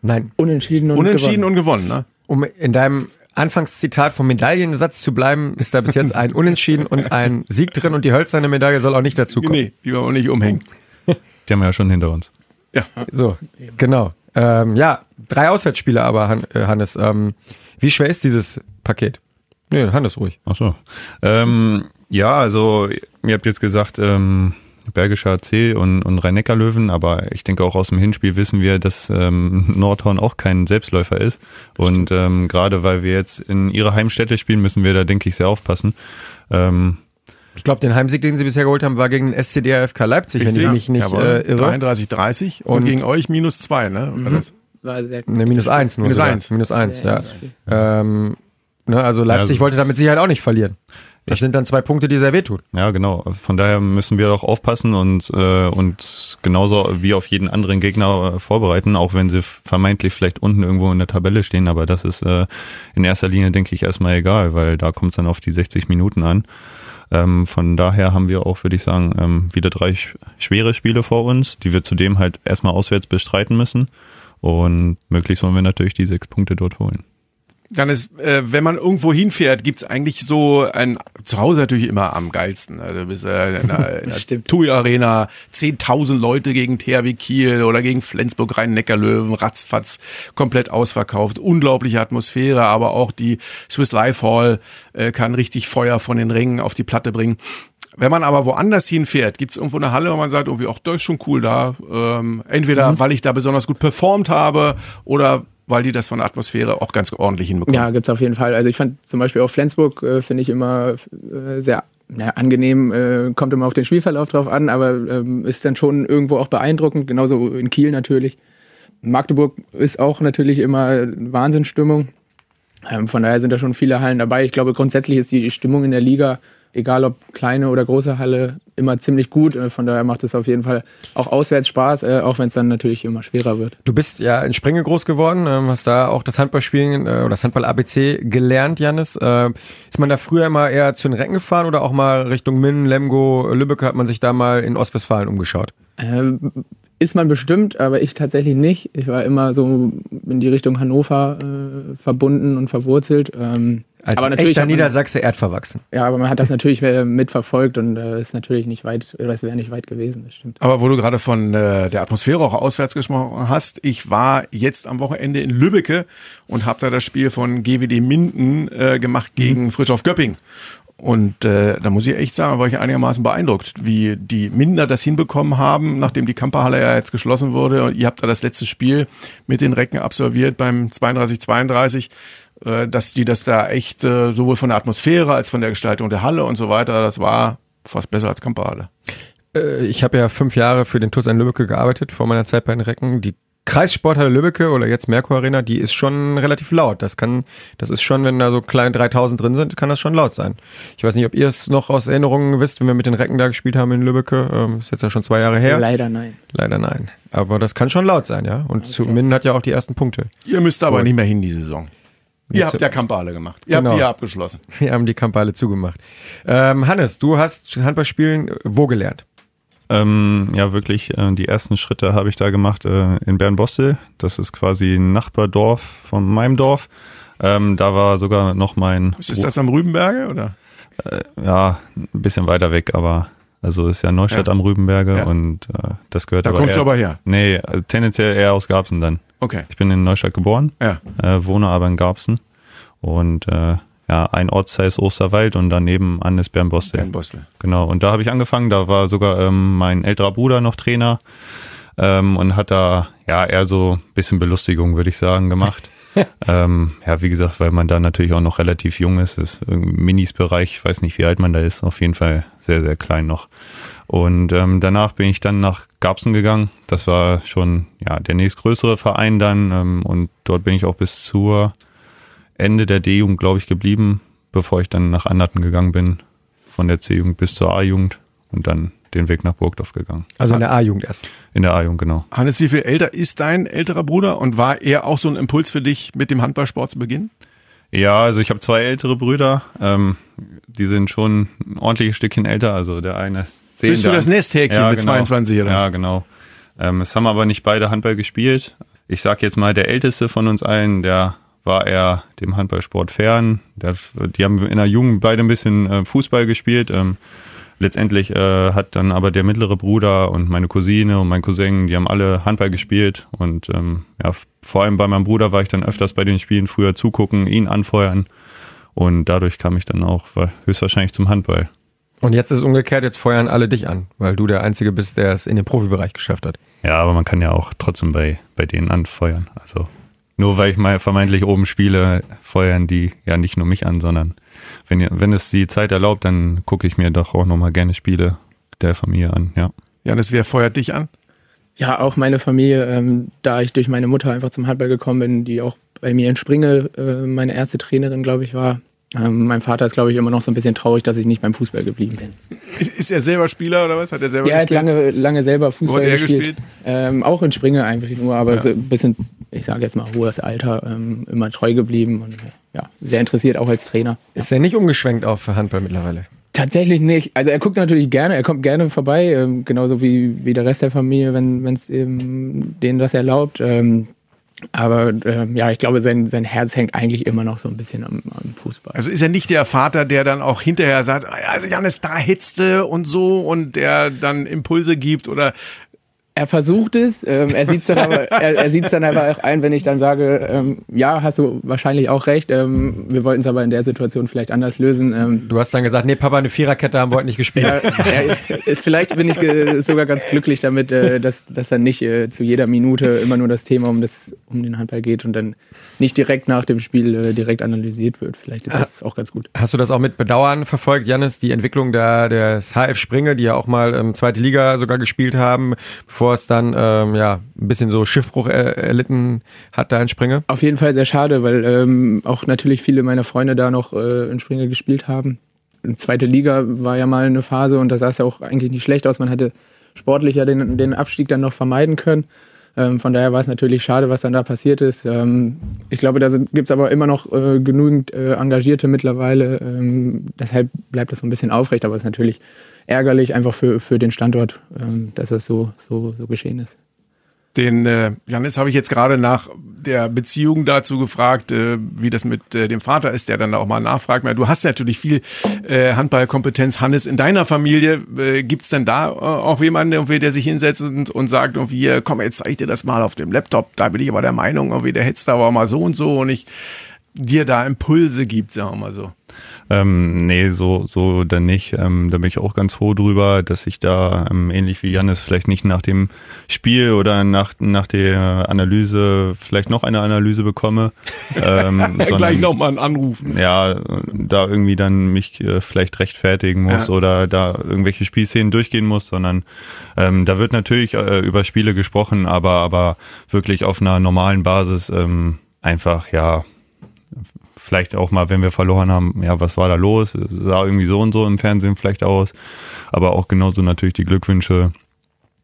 Nein. Unentschieden und Unentschieden gewonnen. und gewonnen, ne? Um in deinem Anfangszitat vom Medaillensatz zu bleiben, ist da bis jetzt ein Unentschieden und ein Sieg drin und die hölzerne Medaille soll auch nicht dazukommen. Nee, die wollen wir nicht umhängen. <laughs> Die haben wir ja schon hinter uns. Ja. So, genau. Ähm, ja, drei Auswärtsspiele aber, äh, Hannes. Ähm, wie schwer ist dieses Paket? Nee, Hannes ruhig. Ach so. Ähm, ja, also ihr habt jetzt gesagt, ähm, Bergischer AC und, und Rhein-Neckar-Löwen, aber ich denke auch aus dem Hinspiel wissen wir, dass ähm, <laughs> Nordhorn auch kein Selbstläufer ist. Und ähm, gerade weil wir jetzt in ihrer Heimstätte spielen, müssen wir da, denke ich, sehr aufpassen. Ähm, Ich glaube, den Heimsieg, den sie bisher geholt haben, war gegen den SCDFK Leipzig, wenn ich mich nicht äh, irre. 33-30 und, Und- gegen euch minus zwei, ne? War das? War sehr Ne, minus eins nur. Minus sogar. eins. Minus eins, ja. Ja, Ähm, ne, also Leipzig also- wollte da mit Sicherheit auch nicht verlieren. Das sind dann zwei Punkte, die sehr wehtun. ja, genau. Von daher müssen wir auch aufpassen und, äh, und genauso wie auf jeden anderen Gegner äh, vorbereiten, auch wenn sie vermeintlich vielleicht unten irgendwo in der Tabelle stehen. Aber das ist äh, in erster Linie, denke ich, erstmal egal, weil da kommt es dann auf die 60 Minuten an. Ähm, von daher haben wir auch, würde ich sagen, ähm, wieder drei sch schwere Spiele vor uns, die wir zudem halt erstmal auswärts bestreiten müssen. Und möglichst wollen wir natürlich die sechs Punkte dort holen. Dann ist, äh, wenn man irgendwo hinfährt, gibt's eigentlich so ein zu Hause natürlich immer am geilsten. Also du bist äh, in der, <laughs> in der. TUI Arena, 10.000 Leute gegen THW Kiel oder gegen Flensburg Rhein-Neckar-Löwen, ratzfatz komplett ausverkauft. Unglaubliche Atmosphäre, aber auch die Swiss Life Hall äh, kann richtig Feuer von den Ringen auf die Platte bringen. Wenn man aber woanders hinfährt, gibt's irgendwo eine Halle, wo man sagt, irgendwie, ach, das ist schon cool da. Ähm, entweder weil ich da besonders gut performt habe oder weil die das von der Atmosphäre auch ganz ordentlich hinbekommen. Ja, gibt's auf jeden Fall. Also ich fand zum Beispiel auch Flensburg, äh, finde ich immer äh, sehr ja, angenehm, äh, kommt immer auf den Spielverlauf drauf an, aber ähm, ist dann schon irgendwo auch beeindruckend, genauso in Kiel natürlich. Magdeburg ist auch natürlich immer Wahnsinnsstimmung. Ähm, von daher sind da schon viele Hallen dabei. Ich glaube, grundsätzlich ist die Stimmung in der Liga, egal ob kleine oder große Halle, immer ziemlich gut. Äh, von daher macht es auf jeden Fall auch auswärts Spaß, äh, auch wenn es dann natürlich immer schwerer wird. Du bist ja in Springe groß geworden, ähm, hast da auch das Handballspielen äh, oder das Handball-ABC gelernt, Janis. Ähm, ist man da früher immer eher zu den Recken gefahren oder auch mal Richtung Minden, Lemgo, Lübeck hat man sich da mal in Ostwestfalen umgeschaut? Ist man bestimmt, aber ich tatsächlich nicht. Ich war immer so in die Richtung Hannover äh, verbunden und verwurzelt. Ähm, Als aber natürlich echter man, Niedersachse erdverwachsen. ja, aber man hat das natürlich mitverfolgt und äh, ist natürlich nicht weit, oder es wäre nicht weit gewesen, das stimmt. Aber wo du gerade von äh, der Atmosphäre auch auswärts gesprochen hast, ich war jetzt am Wochenende in Lübbecke und habe da das Spiel von GWD Minden äh, gemacht gegen Frischhoff Göpping. Und äh, da muss ich echt sagen, war ich einigermaßen beeindruckt, wie die Minder das hinbekommen haben, nachdem die Kamperhalle ja jetzt geschlossen wurde. Und ihr habt da das letzte Spiel mit den Recken absolviert beim 32-32, äh, dass die das da echt äh, sowohl von der Atmosphäre als von der Gestaltung der Halle und so weiter, das war fast besser als Kamperhalle. Äh, ich habe ja fünf Jahre für den TuS in Lübbecke gearbeitet, vor meiner Zeit bei den Recken. Die Kreissporthalle Lübbecke oder jetzt Merkur Arena, die ist schon relativ laut. Das kann, das ist schon, wenn da so klein 3000 drin sind, kann das schon laut sein. Ich weiß nicht, ob ihr es noch aus Erinnerungen wisst, wenn wir mit den Recken da gespielt haben in Lübbecke. Ähm, ist jetzt ja schon zwei Jahre her. Leider nein. Leider nein. Aber das kann schon laut sein, ja. Und zu Minden hat ja auch die ersten Punkte. Ihr müsst aber Cool. nicht mehr hin die Saison. Ihr habt ja Kampale gemacht. Ihr Genau. habt die ja abgeschlossen. Wir haben die Kampe alle zugemacht. Ähm, Hannes, du hast Handballspielen wo gelernt? Ähm, ja, wirklich, äh, die ersten Schritte habe ich da gemacht äh, in Bernbostel. Das ist quasi ein Nachbardorf von meinem Dorf. Ähm, da war sogar noch mein, Ist das am Rübenberge oder? ja, ein bisschen weiter weg, aber Also ist ja Neustadt Ja. am Rübenberge Ja. und äh, das gehört Da aber kommst eher du aber her. Nee, äh, tendenziell eher aus Garbsen dann. Okay. Ich bin in Neustadt geboren, Ja. äh, wohne aber in Garbsen und äh, ja, ein Ortsteil ist Osterwald und daneben an ist Bernbostel. Dan Bostel. Genau, und da habe ich angefangen, da war sogar ähm, mein älterer Bruder noch Trainer ähm, und hat da ja eher so ein bisschen Belustigung, würde ich sagen, gemacht. <laughs> ähm, ja, wie gesagt, weil man da natürlich auch noch relativ jung ist, ist Minis-Bereich, ich weiß nicht, wie alt man da ist, auf jeden Fall sehr, sehr klein noch. Und ähm, danach bin ich dann nach Garbsen gegangen. Das war schon ja der nächstgrößere Verein dann ähm, und dort bin ich auch bis zur Ende der D-Jugend, glaube ich, geblieben, bevor ich dann nach Anderten gegangen bin, von der C-Jugend bis zur A-Jugend und dann den Weg nach Burgdorf gegangen. Also in der A-Jugend erst. In der A-Jugend, genau. Hannes, wie viel älter ist dein älterer Bruder und war er auch so ein Impuls für dich, mit dem Handballsport zu beginnen? Ja, also ich habe zwei ältere Brüder. Ähm, die sind schon ein ordentliches Stückchen älter. Also der eine zehn. Bist du das Nesthäkchen mit 22 oder was? Ja, genau. Ähm, es haben aber nicht beide Handball gespielt. Ich sag jetzt mal, der älteste von uns allen, der war eher dem Handballsport fern. Der, die haben in der Jugend beide ein bisschen äh, Fußball gespielt. Ähm, letztendlich äh, hat dann aber der mittlere Bruder und meine Cousine und mein Cousin, die haben alle Handball gespielt. Und ähm, ja, vor allem bei meinem Bruder war ich dann öfters bei den Spielen früher zugucken, ihn anfeuern. Und dadurch kam ich dann auch wa- höchstwahrscheinlich zum Handball. Und jetzt ist umgekehrt, jetzt feuern alle dich an, weil du der Einzige bist, der es in den Profibereich geschafft hat. Ja, aber man kann ja auch trotzdem bei, bei denen anfeuern. Also nur weil ich mal vermeintlich oben spiele, feuern die ja nicht nur mich an, sondern wenn, ihr- wenn es die Zeit erlaubt, dann gucke ich mir doch auch nochmal gerne Spiele der Familie an, ja. Janis, wer feuert dich an? Ja, auch meine Familie, ähm, da ich durch meine Mutter einfach zum Handball gekommen bin, die auch bei mir in Springe äh, meine erste Trainerin, glaube ich, war. Ähm, mein Vater ist, glaube ich, immer noch so ein bisschen traurig, dass ich nicht beim Fußball geblieben bin. Ist, er selber Spieler oder was? Hat er selber Der hat gespielt? lange, lange selber Fußball Wo hat er gespielt. gespielt? Ähm, auch in Springe eigentlich nur, aber Ja. so bis ins, ich sage jetzt mal, hohes Alter ähm, immer treu geblieben und ja, sehr interessiert auch als Trainer. Ist er nicht umgeschwenkt auch für Handball mittlerweile? Tatsächlich nicht. Also er guckt natürlich gerne, er kommt gerne vorbei, ähm, genauso wie, wie der Rest der Familie, wenn es eben denen das erlaubt. Ähm, aber ähm, ja, ich glaube, sein, sein Herz hängt eigentlich immer noch so ein bisschen am, am Fußball. Also ist er nicht der Vater, der dann auch hinterher sagt, also Janis, da hetzte und so und der dann Impulse gibt oder Er versucht es, ähm, er sieht es dann, aber- er, er dann aber auch ein, wenn ich dann sage, ähm, ja, hast du wahrscheinlich auch recht, ähm, wir wollten es aber in der Situation vielleicht anders lösen. Ähm, Du hast dann gesagt, nee, Papa, eine Viererkette haben wir heute nicht gespielt. Ja, ja, vielleicht bin ich sogar ganz glücklich damit, äh, dass, dass dann nicht äh, zu jeder Minute immer nur das Thema um, das, um den Handball geht und dann nicht direkt nach dem Spiel äh, direkt analysiert wird. Vielleicht ist das auch ganz gut. Hast du das auch mit Bedauern verfolgt, Janis, die Entwicklung der, des HF Springe, die ja auch mal ähm, zweite Liga sogar gespielt haben, bevor es dann ähm, ja ein bisschen so Schiffbruch er, erlitten hat da in Springe? Auf jeden Fall sehr schade, weil ähm, auch natürlich viele meiner Freunde da noch äh, in Springer gespielt haben. Zweite Liga war ja mal eine Phase und da sah es ja auch eigentlich nicht schlecht aus. Man hätte sportlich ja den, den Abstieg dann noch vermeiden können. Ähm, von daher war es natürlich schade, was dann da passiert ist. Ähm, ich glaube, da gibt es aber immer noch äh, genügend äh, Engagierte mittlerweile. Ähm, deshalb bleibt das so ein bisschen aufrecht, aber es ist natürlich ärgerlich einfach für, für den Standort, ähm, dass das so, so, so geschehen ist. Den äh, Janis habe ich jetzt gerade nach der Beziehung dazu gefragt, äh, wie das mit äh, dem Vater ist, der dann auch mal nachfragt. Du hast natürlich viel äh, Handballkompetenz, Hannes, in deiner Familie. Äh, Gibt es denn da äh, auch jemanden, der sich hinsetzt und, und sagt, irgendwie, hier, komm, jetzt zeig ich dir das mal auf dem Laptop. Da bin ich aber der Meinung, irgendwie, der hätte aber mal so und so und ich dir da Impulse gibt, sagen wir mal so. Ähm, nee, so, so dann nicht. Ähm, da bin ich auch ganz froh drüber, dass ich da ähm, ähnlich wie Janis vielleicht nicht nach dem Spiel oder nach, nach der Analyse vielleicht noch eine Analyse bekomme. <laughs> Ähm, Gleich sondern- nochmal anrufen. ja, da irgendwie dann mich äh, vielleicht rechtfertigen muss Ja. oder da irgendwelche Spielszenen durchgehen muss, sondern ähm, da wird natürlich äh, über Spiele gesprochen, aber, aber wirklich auf einer normalen Basis ähm, einfach, ja, vielleicht auch mal, wenn wir verloren haben, ja, was war da los? Es sah irgendwie so und so im Fernsehen vielleicht aus, aber auch genauso natürlich die Glückwünsche,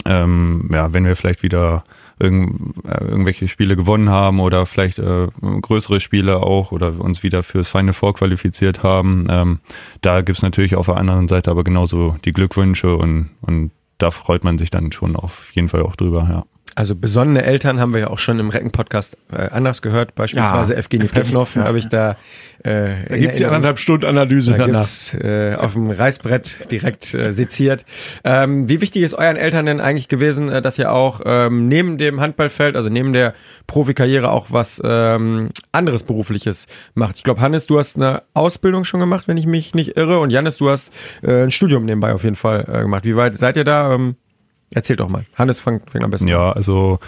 ähm, ja, wenn wir vielleicht wieder irgend, äh, irgendwelche Spiele gewonnen haben oder vielleicht äh, größere Spiele auch oder uns wieder fürs Final Four qualifiziert haben. Ähm, da gibt's natürlich auf der anderen Seite aber genauso die Glückwünsche und, und da freut man sich dann schon auf jeden Fall auch drüber, ja. Also besonnene Eltern haben wir ja auch schon im Recken-Podcast äh, anders gehört, beispielsweise Ja, Evgeny Pevnov, ja. habe ich da äh, Da gibt's die anderthalb Stunden Analyse da danach. gibt's äh, auf dem Reißbrett direkt äh, seziert. Ähm, wie wichtig ist euren Eltern denn eigentlich gewesen, äh, dass ihr auch ähm, neben dem Handballfeld, also neben der Profikarriere auch was ähm, anderes berufliches macht? Ich glaube, Hannes, du hast eine Ausbildung schon gemacht, wenn ich mich nicht irre, und Janis, du hast äh, ein Studium nebenbei auf jeden Fall äh, gemacht. Wie weit seid ihr da? Ähm, erzählt doch mal. Hannes fängt, fängt am besten an. Ja, also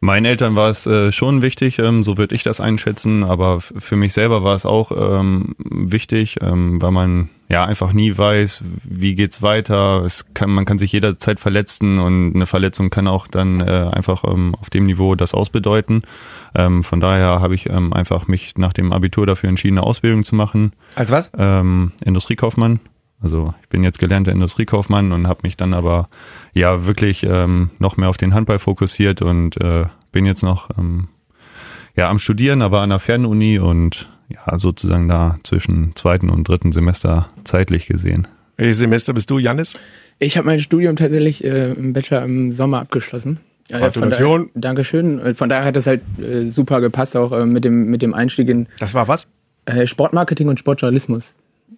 meinen Eltern war es äh, schon wichtig, ähm, so würde ich das einschätzen, aber für mich selber war es auch ähm, wichtig, ähm, weil man ja einfach nie weiß, wie geht's weiter. Es kann, man kann sich jederzeit verletzen und eine Verletzung kann auch dann äh, einfach ähm, auf dem Niveau das ausbedeuten. Ähm, von daher habe ich ähm, einfach mich nach dem Abitur dafür entschieden, eine Ausbildung zu machen. Als was? Industriekaufmann. Also ich bin jetzt gelernter Industriekaufmann und habe mich dann aber ja wirklich ähm, noch mehr auf den Handball fokussiert und äh, bin jetzt noch ähm, ja am Studieren, aber an der Fernuni und ja sozusagen da zwischen zweiten und dritten Semester zeitlich gesehen. Welches Semester bist du, Jannis? Ich habe mein Studium tatsächlich äh, im Bachelor im Sommer abgeschlossen. Äh, Gratulation. Von daher, Dankeschön. Von daher hat das halt äh, super gepasst, auch äh, mit, dem, mit dem Einstieg in Das war was? äh, Sportmarketing und Sportjournalismus.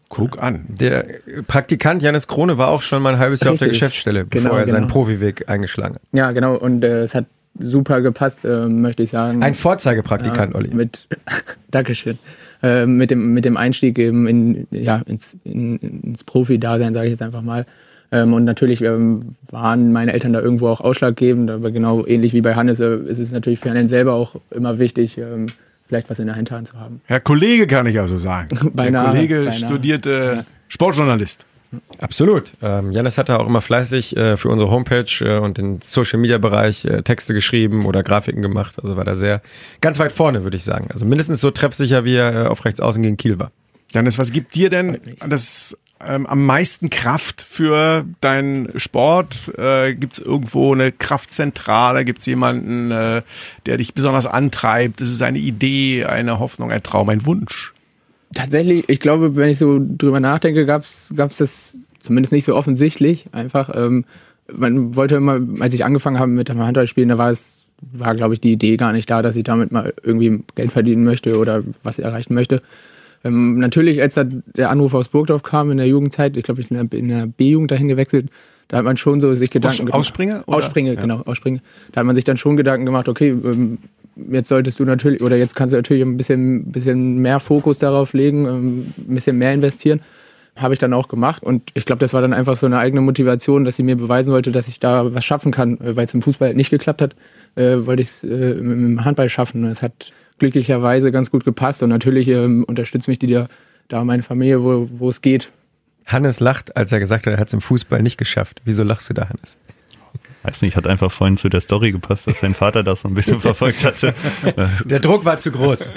Guck an. Der Praktikant Janis Krone war auch schon mal ein halbes Jahr auf der Richtig. Geschäftsstelle, bevor Genau, er seinen genau. Profiweg eingeschlagen hat. Ja, genau. Und äh, es hat super gepasst, äh, möchte ich sagen. Ein Vorzeigepraktikant, ja, Olli. Mit, <laughs> Dankeschön. Äh, mit, dem, mit dem Einstieg eben in, ja, ins, in, ins Profi-Dasein, sage ich jetzt einfach mal. Ähm, und natürlich ähm, waren meine Eltern da irgendwo auch ausschlaggebend, aber genau ähnlich wie bei Hannes äh, ist es natürlich für einen selber auch immer wichtig, ähm, vielleicht was in der Hinterhand zu haben. Herr Kollege kann ich also sagen. <laughs> Der Beinahe, Kollege beinahe. studierte Sportjournalist. Absolut. Ähm, Janis hat da auch immer fleißig äh, für unsere Homepage äh, und den Social Media Bereich äh, Texte geschrieben oder Grafiken gemacht. Also war da sehr ganz weit vorne, würde ich sagen. Also mindestens so treffsicher, wie er äh, auf rechts außen gegen Kiel war. Janis, was gibt dir denn das ähm, am meisten Kraft für deinen Sport? Äh, gibt es irgendwo eine Kraftzentrale? Gibt es jemanden, äh, der dich besonders antreibt? Ist es eine Idee, eine Hoffnung, ein Traum, ein Wunsch? Tatsächlich, ich glaube, wenn ich so drüber nachdenke, gab es das zumindest nicht so offensichtlich. Einfach, ähm, man wollte immer, als ich angefangen habe mit dem Handballspielen, da war es, war glaube ich die Idee gar nicht da, dass ich damit mal irgendwie Geld verdienen möchte oder was erreichen möchte. Ähm, natürlich, als der Anruf aus Burgdorf kam in der Jugendzeit, ich glaube, ich bin in der, B-Jugend dahin gewechselt, da hat man schon so sich Gedanken gemacht. Ausspringer, oder? Ausspringe, Ja. genau, Ausspringe. Da hat man sich dann schon Gedanken gemacht, okay, ähm, jetzt solltest du natürlich, oder jetzt kannst du natürlich ein bisschen, bisschen mehr Fokus darauf legen, ähm, ein bisschen mehr investieren. Habe ich dann auch gemacht und ich glaube, das war dann einfach so eine eigene Motivation, dass sie mir beweisen wollte, dass ich da was schaffen kann, äh, weil es im Fußball halt nicht geklappt hat, äh, wollte ich es äh, im Handball schaffen. Es hat glücklicherweise ganz gut gepasst und natürlich ähm, unterstützt mich die da, da meine Familie, wo, wo es geht. Hannes lacht, als er gesagt hat, er hat es im Fußball nicht geschafft. Wieso lachst du da, Hannes? Weiß nicht, hat einfach vorhin zu der Story gepasst, dass sein Vater das so ein bisschen verfolgt hatte. <laughs> Der Druck war zu groß.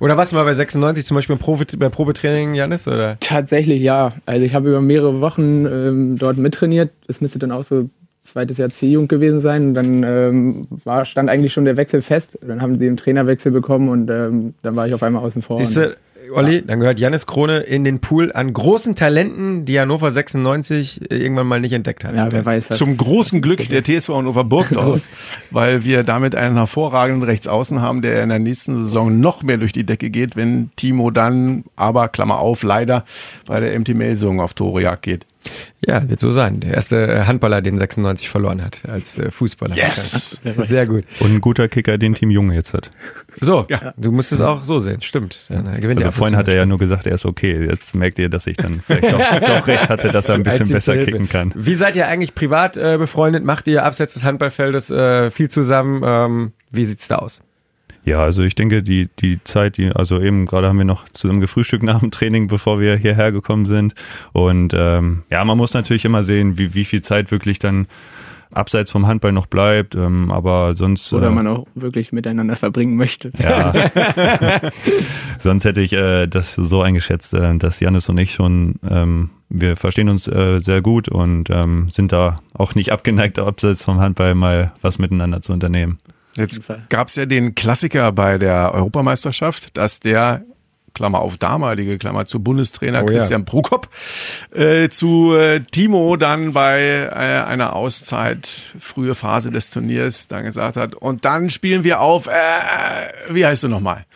Oder du mal bei 96 zum Beispiel im Probe, bei Probetraining, Janis? Oder? Tatsächlich ja. Also ich habe über mehrere Wochen ähm, dort mittrainiert. Das müsste dann auch so zweites Jahr C-Jugend gewesen sein. Und dann ähm, war, stand eigentlich schon der Wechsel fest. Dann haben sie den Trainerwechsel bekommen und ähm, dann war ich auf einmal außen vor. Siehst du, Olli, dann gehört Janis Krone in den Pool an großen Talenten, die Hannover 96 irgendwann mal nicht entdeckt hat. ja, wer weiß was. Zum großen Glück der TSV Hannover Burgdorf, weil wir damit einen hervorragenden Rechtsaußen haben, der in der nächsten Saison noch mehr durch die Decke geht, wenn Timo dann, aber Klammer auf, leider bei der MT Melsung auf Torejagd geht. Ja, wird so sein. Der erste äh, Handballer, den 96 verloren hat als äh, Fußballer. Yes! Sehr gut. Und ein guter Kicker, den Team Junge jetzt hat. So, Ja. du musst es auch so sehen. Stimmt. Ja, er gewinnt ja Also vorhin hat er ja nur gesagt, er ist okay. Jetzt merkt ihr, dass ich dann vielleicht doch, <laughs> doch recht hatte, dass er ein bisschen besser kicken kann. Wie seid ihr eigentlich privat äh, befreundet? Macht ihr abseits des Handballfeldes äh, viel zusammen? Ähm, wie sieht's da aus? Ja, also ich denke, die, die Zeit, die, also eben gerade haben wir noch zusammen gefrühstückt nach dem Training, bevor wir hierher gekommen sind. Und ähm, ja, man muss natürlich immer sehen, wie, wie viel Zeit wirklich dann abseits vom Handball noch bleibt. Ähm, aber sonst. Oder äh, man auch wirklich miteinander verbringen möchte. Ja. <laughs> <laughs> Sonst hätte ich äh, das so eingeschätzt, äh, dass Janis und ich schon, ähm, wir verstehen uns äh, sehr gut und ähm, sind da auch nicht abgeneigt, abseits vom Handball mal was miteinander zu unternehmen. Jetzt gab es ja den Klassiker bei der Europameisterschaft, dass der Klammer auf damalige, Klammer zu Bundestrainer Oh ja. Christian Prokop, äh, zu äh, Timo dann bei äh, einer Auszeit, frühe Phase des Turniers, dann gesagt hat, und dann spielen wir auf, äh, wie heißt du nochmal?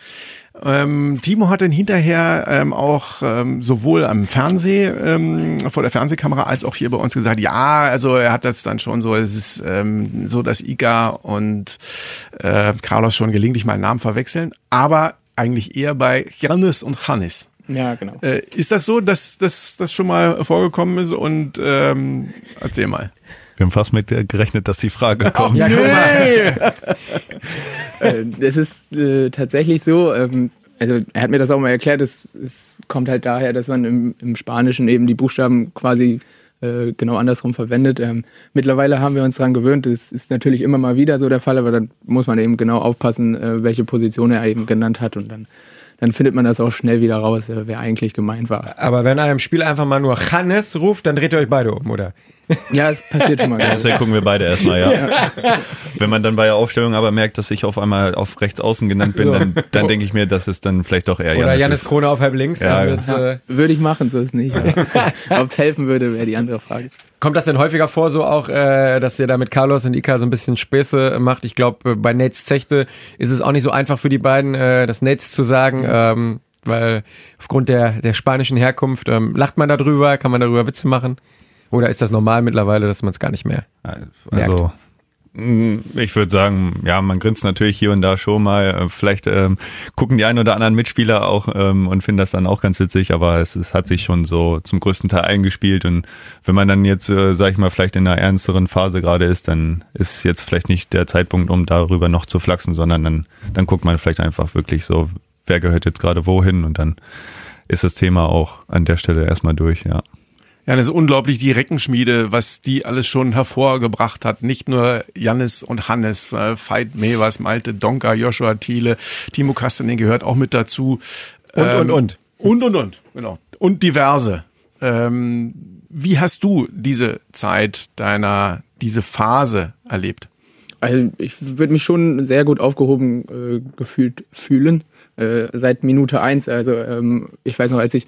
Ähm, Timo hat dann hinterher ähm, auch ähm, sowohl am Fernseh, ähm, vor der Fernsehkamera, als auch hier bei uns gesagt, ja, also er hat das dann schon so, es ist ähm, so, dass Iga und äh, Carlos schon gelegentlich mal Namen verwechseln, aber eigentlich eher bei Janis und Hannes. Ja, genau. Äh, ist das so, dass dass das schon mal vorgekommen ist? Und ähm, erzähl mal. Wir haben fast mit gerechnet, dass die Frage kommt. Ja, guck mal. <laughs> äh, es ist äh, tatsächlich so, ähm, also er hat mir das auch mal erklärt, es, es kommt halt daher, dass man im, im Spanischen eben die Buchstaben quasi äh, genau andersrum verwendet. Ähm, mittlerweile haben wir uns daran gewöhnt, das ist natürlich immer mal wieder so der Fall, aber dann muss man eben genau aufpassen, äh, welche Position er eben genannt hat und dann, dann findet man das auch schnell wieder raus, äh, wer eigentlich gemeint war. Aber wenn er im Spiel einfach mal nur Hannes ruft, dann dreht ihr euch beide um, oder? <laughs> Ja, es passiert schon mal. Ja, Deswegen gucken wir beide erstmal, ja. <laughs> Wenn man dann bei der Aufstellung aber merkt, dass ich auf einmal auf rechts außen genannt bin, So. dann, dann denke ich mir, dass es dann vielleicht doch eher Oder Janis. Krone auf halb links. Ja, äh, Würde ich machen, so ist nicht. <laughs> Ob es helfen würde, wäre die andere Frage. kommt das denn häufiger vor, so auch, äh, dass ihr da mit Carlos und Ika so ein bisschen Späße macht? Ich glaube, bei Nates Zechte ist es auch nicht so einfach für die beiden, äh, das Nates zu sagen, ähm, weil aufgrund der, der spanischen Herkunft ähm, lacht man darüber, kann man darüber Witze machen? Oder ist das normal mittlerweile, dass man es gar nicht mehr? Also, mh, ich würde sagen, ja, man grinst natürlich hier und da schon mal. Äh, Vielleicht ähm, gucken die ein oder anderen Mitspieler auch ähm, und finden das dann auch ganz witzig, aber es, es hat sich schon so zum größten Teil eingespielt. Und wenn man dann jetzt, äh, sag ich mal, vielleicht in einer ernsteren Phase gerade ist, dann ist jetzt vielleicht nicht der Zeitpunkt, um darüber noch zu flachsen, sondern dann, dann guckt man vielleicht einfach wirklich so, wer gehört jetzt gerade wohin und dann ist das Thema auch an der Stelle erstmal durch, ja. Ja, das ist unglaublich, die Reckenschmiede, was die alles schon hervorgebracht hat. Nicht nur Jannis und Hannes, äh, Veit Mevers, Malte Donker, Joshua Thiele, Timo Kastanen gehört auch mit dazu. Und, und, und. Und, und, und, genau. Und diverse. Ähm, wie hast du diese Zeit deiner, diese Phase erlebt? Also ich würde mich schon sehr gut aufgehoben äh, gefühlt fühlen. Äh, seit Minute eins. Also ähm, ich weiß noch, als ich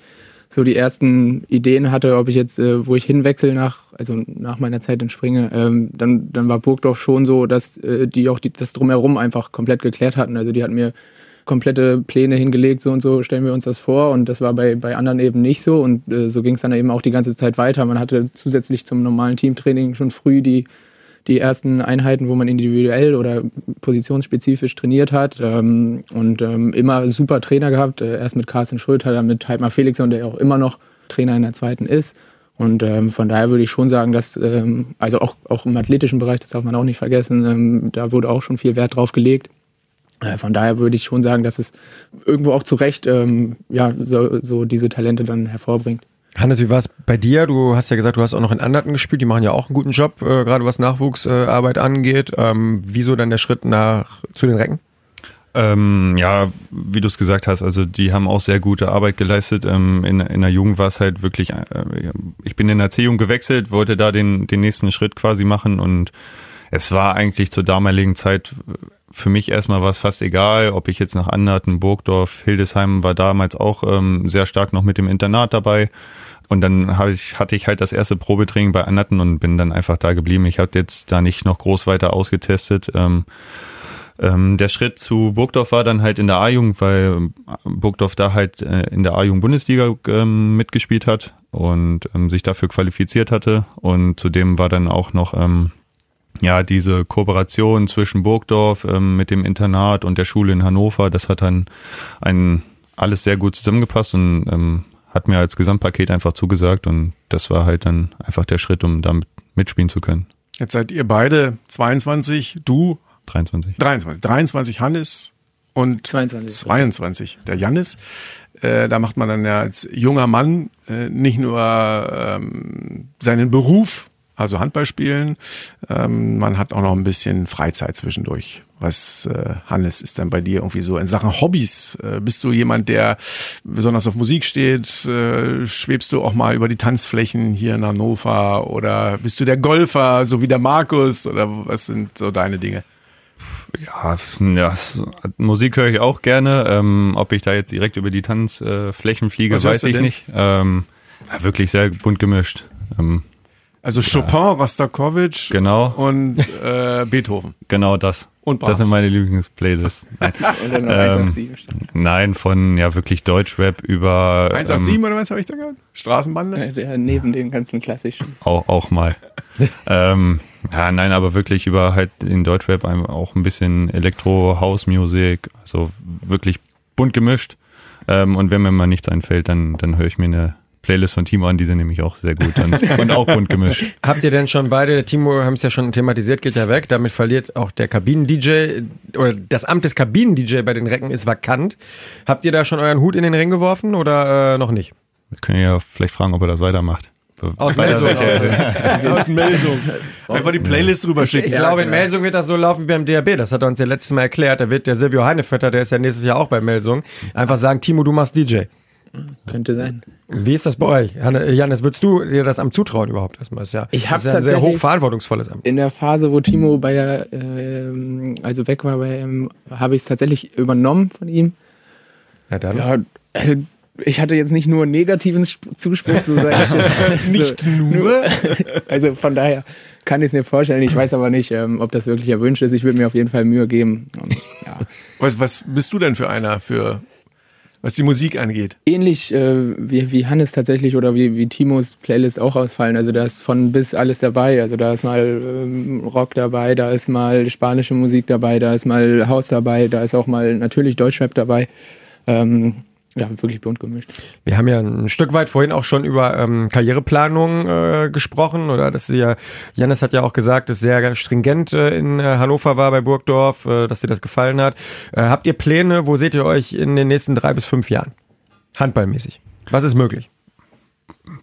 so die ersten Ideen hatte, ob ich jetzt, äh, wo ich hinwechsel nach, also nach meiner Zeit in Springe, ähm, dann, dann war Burgdorf schon so, dass äh, die auch die, das drumherum einfach komplett geklärt hatten. Also die hatten mir komplette Pläne hingelegt, so und so stellen wir uns das vor. Und das war bei, bei anderen eben nicht so. Und äh, so ging es dann eben auch die ganze Zeit weiter. Man hatte zusätzlich zum normalen Teamtraining schon früh die, die ersten Einheiten, wo man individuell oder positionsspezifisch trainiert hat. Ähm, und ähm, immer super Trainer gehabt. Äh, erst mit Carsten Schröter, dann mit Heidmar Felixson, der auch immer noch Trainer in der zweiten ist. Und ähm, von daher würde ich schon sagen, dass, ähm, also auch, auch im athletischen Bereich, das darf man auch nicht vergessen, ähm, da wurde auch schon viel Wert drauf gelegt. Äh, Von daher würde ich schon sagen, dass es irgendwo auch zu Recht ähm, ja, so, so diese Talente dann hervorbringt. Hannes, wie war es bei dir? Du hast ja gesagt, du hast auch noch in Anderten gespielt. Die machen ja auch einen guten Job, äh, gerade was Nachwuchsarbeit angeht. Ähm, wieso dann der Schritt nach zu den Recken? Ähm, ja, wie du es gesagt hast, also die haben auch sehr gute Arbeit geleistet. Ähm, in, in der Jugend war es halt wirklich, äh, ich bin in der C-Jugend gewechselt, wollte da den, den nächsten Schritt quasi machen und es war eigentlich zur damaligen Zeit für mich erstmal war fast egal, ob ich jetzt nach Anderten, Burgdorf, Hildesheim war damals auch ähm, sehr stark noch mit dem Internat dabei. Und dann ich, hatte ich halt das erste Probetraining bei Anderten und bin dann einfach da geblieben. Ich hatte jetzt da nicht noch groß weiter ausgetestet. Ähm, ähm, der Schritt zu Burgdorf war dann halt in der A-Jugend, weil Burgdorf da halt äh, in der A-Jugend Bundesliga ähm, mitgespielt hat und ähm, sich dafür qualifiziert hatte. Und zudem war dann auch noch ähm, ja diese Kooperation zwischen Burgdorf ähm, mit dem Internat und der Schule in Hannover. Das hat dann ein alles sehr gut zusammengepasst und ähm, hat mir als Gesamtpaket einfach zugesagt und das war halt dann einfach der Schritt, um damit mitspielen zu können. Jetzt seid ihr beide 22, du 23. 23, 23 Hannes und 22. 22 der Jannis. Äh, da macht man dann ja als junger Mann äh, nicht nur ähm, seinen Beruf, also Handball spielen, ähm, man hat auch noch ein bisschen Freizeit zwischendurch. Was, äh, Hannes, ist dann bei dir irgendwie so in Sachen Hobbys? Äh, bist du jemand, der besonders auf Musik steht? Äh, schwebst du auch mal über die Tanzflächen hier in Hannover? Oder bist du der Golfer, so wie der Markus? Oder was sind so deine Dinge? Ja, ja Musik höre ich auch gerne. Ähm, ob ich da jetzt direkt über die Tanzflächen fliege, weiß ich denn? nicht. Ähm, ja, wirklich sehr bunt gemischt. Ähm, Also Chopin, Rostakowitsch genau, und äh, Beethoven. genau das. Und Das sind Brahms. meine Lieblingsplaylists. <laughs> Nein. Und dann noch Ähm, 187 steht. Nein, von ja wirklich Deutschrap über 187 ähm, oder was habe ich da gehört? Straßenbande? Ja, der neben den ganzen klassischen. auch, auch mal. <laughs> ähm, ja, nein, aber wirklich über halt in Deutschrap auch ein bisschen Elektro, House Music, also wirklich bunt gemischt. Ähm, und wenn mir mal nichts einfällt, dann, dann höre ich mir eine Playlist von Timo an, die sind nämlich auch sehr gut und, und auch bunt gemischt. <laughs> Habt ihr denn schon beide, Timo haben es ja schon thematisiert, geht ja weg, damit verliert auch der Kabinen-DJ oder das Amt des Kabinen-DJ bei den Recken ist vakant. Habt ihr da schon euren Hut in den Ring geworfen oder äh, noch nicht? Wir können ja vielleicht fragen, ob er das weitermacht. Aus Melsung. <laughs> Aus Melsung. Einfach die Playlist drüber Ich schicken. glaube, in. Melsung wird das so laufen wie beim DRB. Das hat er uns ja letztes Mal erklärt. Da wird der Silvio Heinevetter, der ist ja nächstes Jahr auch bei Melsung, einfach sagen, Timo, du machst DJ. Könnte sein. Wie ist das bei euch? Janis, würdest du dir das Amt zutrauen überhaupt erstmal? Das ist ja, Ich hab's ist ja ein sehr hochverantwortungsvolles Amt. In der Phase, wo Timo bei der, ähm, also weg war bei ihm, habe ich es tatsächlich übernommen von ihm. Ja, dann. Ja, also ich hatte jetzt nicht nur einen negativen Sp- Zuspruch, so sage ich jetzt. <laughs> Nicht nur. <laughs> Also von daher kann ich es mir vorstellen. Ich weiß aber nicht, ähm, ob das wirklich erwünscht ist. Ich würde mir auf jeden Fall Mühe geben. Und, ja. Was, was bist du denn für einer, für was die Musik angeht? Ähnlich äh, wie, wie Hannes tatsächlich oder wie, wie Timos Playlist auch ausfallen. Also da ist von bis alles dabei. Also da ist mal ähm, Rock dabei, da ist mal spanische Musik dabei, da ist mal House dabei, da ist auch mal natürlich Deutschrap dabei. Ähm, ja, wirklich bunt gemischt. Wir haben ja ein Stück weit vorhin auch schon über ähm, Karriereplanung äh, gesprochen oder dass sie ja, Janis hat ja auch gesagt, dass sehr stringent äh, in äh, Hannover war bei Burgdorf, äh, dass dir das gefallen hat. Äh, habt ihr Pläne, wo seht ihr euch in den nächsten drei bis fünf Jahren? Handballmäßig. Was ist möglich?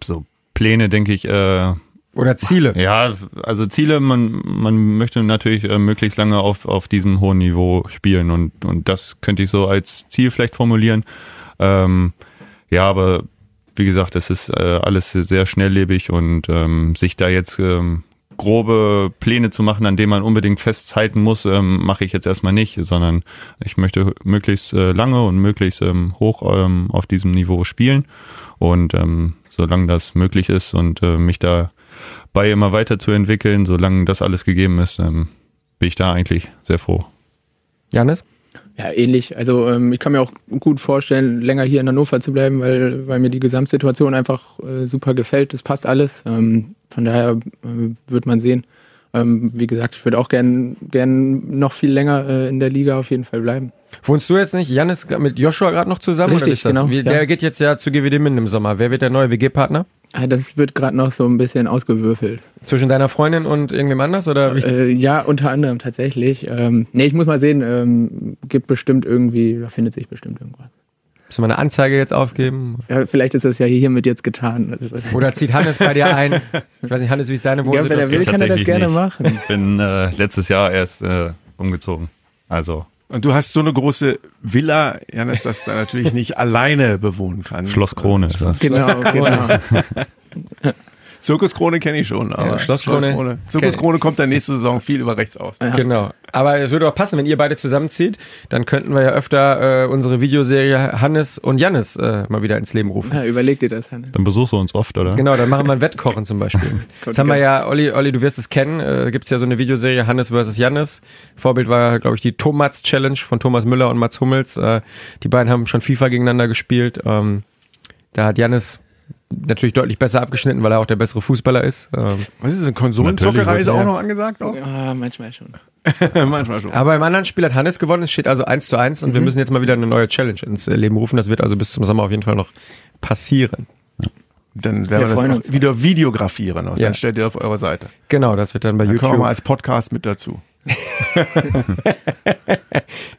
So Pläne, denke ich, äh, Oder Ziele? Ja, also Ziele, man, man möchte natürlich äh, möglichst lange auf, auf diesem hohen Niveau spielen und, und das könnte ich so als Ziel vielleicht formulieren. Ähm, ja, aber wie gesagt, es ist äh, alles sehr schnelllebig und ähm, sich da jetzt ähm, grobe Pläne zu machen, an denen man unbedingt festhalten muss, ähm, mache ich jetzt erstmal nicht, sondern ich möchte möglichst äh, lange und möglichst ähm, hoch ähm, auf diesem Niveau spielen und ähm, solange das möglich ist und äh, mich da bei immer weiterzuentwickeln, solange das alles gegeben ist, ähm, bin ich da eigentlich sehr froh. Janis? Ja, ähnlich. Also ähm, ich kann mir auch gut vorstellen, länger hier in Hannover zu bleiben, weil, weil mir die Gesamtsituation einfach äh, super gefällt. Das passt alles. Ähm, von daher äh, wird man sehen. Ähm, wie gesagt, ich würde auch gern, gern noch viel länger äh, in der Liga auf jeden Fall bleiben. Wohnst du jetzt nicht, Janis, mit Joshua gerade noch zusammen? Richtig, oder ist das? genau, Wie, ja. Der geht jetzt ja zu GWD Minden im Sommer. Wer wird der neue WG-Partner? Ah, Das wird gerade noch so ein bisschen ausgewürfelt. Zwischen deiner Freundin und irgendwem anders? Oder? Äh, ja, unter anderem tatsächlich. Ähm, nee, ich muss mal sehen. Ähm, gibt bestimmt irgendwie, da findet sich bestimmt irgendwas. Müssen wir eine Anzeige jetzt aufgeben? Ja, vielleicht ist das ja hiermit jetzt getan. Oder zieht Hannes bei dir ein? Ich weiß nicht, Hannes, wie ist deine ja, wenn er Wohnsituation? will, kann er das gerne nicht. machen. Ich bin äh, letztes Jahr erst äh, umgezogen. Also Und du hast so eine große Villa, Janis, dass du natürlich nicht <laughs> alleine bewohnen kannst. Schloss Krone ist das. Genau, genau. <laughs> Zirkuskrone kenne ich schon, aber Ja, Schlosskrone. Zirkuskrone kommt dann nächste Saison viel über rechts aus. Genau. Aber es würde auch passen, wenn ihr beide zusammenzieht, dann könnten wir ja öfter äh, unsere Videoserie Hannes und Jannis äh, mal wieder ins Leben rufen. Ja, überleg dir das, Hannes. Dann besuchst du uns oft, oder? Genau, dann machen wir ein Wettkochen zum Beispiel. <laughs> Jetzt haben wir ja, Olli, Olli, du wirst es kennen, äh, gibt es ja so eine Videoserie Hannes vs. Jannis. Vorbild war, glaube ich, die Tomats Challenge von Thomas Müller und Mats Hummels. Äh, die beiden haben schon FIFA gegeneinander gespielt. Ähm, da hat Jannis natürlich deutlich besser abgeschnitten, weil er auch der bessere Fußballer ist. Ähm, Was ist denn? Konsolenzockerei Natürlich, ist auch noch angesagt? Auch? Ja, manchmal schon. <laughs> Manchmal schon. Aber im anderen Spiel hat Hannes gewonnen, es steht also 1 zu 1 und wir müssen jetzt mal wieder eine neue Challenge ins äh, Leben rufen. Das wird also bis zum Sommer auf jeden Fall noch passieren. Dann Wir werden wir das auch uns. wieder videografieren. Also Ja. Dann stellt ihr auf eure Seite. Genau, das wird dann bei Dann kommen wir YouTube. mal als Podcast mit dazu. <laughs>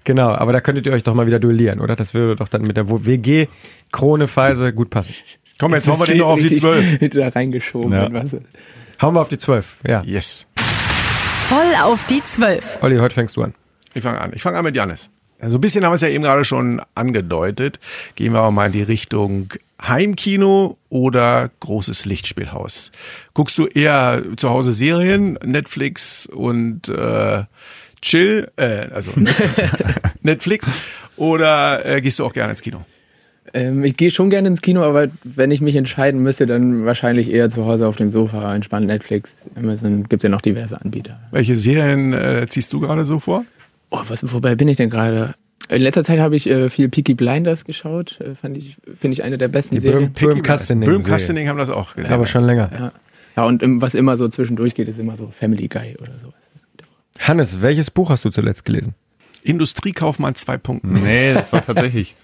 Genau, aber da könntet ihr euch doch mal wieder duellieren, oder? Das würde doch dann mit der WG-Krone-Phase gut passen. Komm, jetzt hauen wir den noch auf die Richtig 12. <laughs> Da reingeschoben. Ja. Hauen wir auf die 12, ja. Yes. Voll auf die Zwölf. Olli, heute fängst du an. Ich fange an. Ich fange an mit Janis. Also ein bisschen haben wir es ja eben gerade schon angedeutet. Gehen wir aber mal in die Richtung Heimkino oder großes Lichtspielhaus. Guckst du eher zu Hause Serien, Netflix und äh, Chill, äh, also <laughs> Netflix, oder äh, gehst du auch gerne ins Kino? Ähm, ich gehe schon gerne ins Kino, aber wenn ich mich entscheiden müsste, dann wahrscheinlich eher zu Hause auf dem Sofa, entspannt Netflix, Amazon, gibt ja noch diverse Anbieter. Welche Serien äh, ziehst du gerade so vor? Oh, was, wobei bin ich denn gerade? In letzter Zeit habe ich äh, viel Peaky Blinders geschaut. Äh, fand ich, finde ich eine der besten Die Serien. Böhm, Kastening. Böhm Serie. Kastening haben das auch Ist gesehen. aber schon länger. Ja. ja, und im, was immer so zwischendurch geht, ist immer so Family Guy oder sowas. Hannes, welches Buch hast du zuletzt gelesen? Industriekaufmann 2.0. Nee, das war tatsächlich.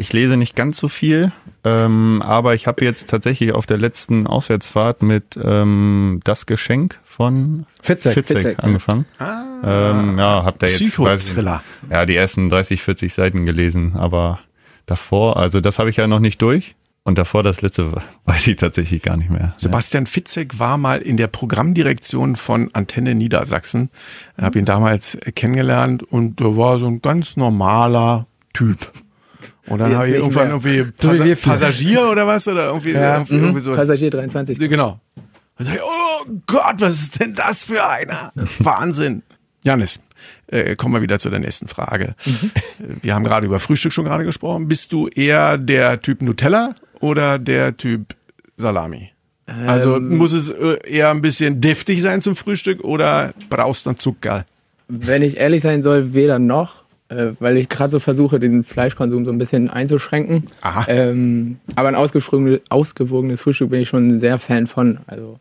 Ich lese nicht ganz so viel, ähm, aber ich habe jetzt tatsächlich auf der letzten Auswärtsfahrt mit ähm, Das Geschenk von Fitzek. Fitzek, ja. angefangen. ähm, ja, hab da jetzt Psychothriller. ja, die ersten 30, 40 Seiten gelesen, aber davor, also das habe ich ja noch nicht durch. Und davor das letzte <laughs> weiß ich tatsächlich gar nicht mehr. Sebastian Fitzek war mal in der Programmdirektion von Antenne Niedersachsen. Ich habe ihn damals kennengelernt und der war so ein ganz normaler Typ. Und dann habe ich irgendwann mehr. irgendwie Passa. Passagier oder was oder irgendwie, irgendwie, Mhm. irgendwie sowas. Passagier 23. Genau. Dann sag ich, oh Gott, was ist denn das für einer? <laughs> Wahnsinn. Janis, äh, kommen wir wieder zu der nächsten Frage. Äh, Wir haben gerade über Frühstück schon gerade gesprochen. Bist du eher der Typ Nutella oder der Typ Salami? Also muss es äh, eher ein bisschen deftig sein zum Frühstück oder brauchst du dann Zucker? Wenn ich ehrlich sein soll, weder noch, äh, weil ich gerade so versuche, diesen Fleischkonsum so ein bisschen einzuschränken. Ähm, aber ein ausgewogenes, ausgewogenes Frühstück bin ich schon sehr Fan von. Also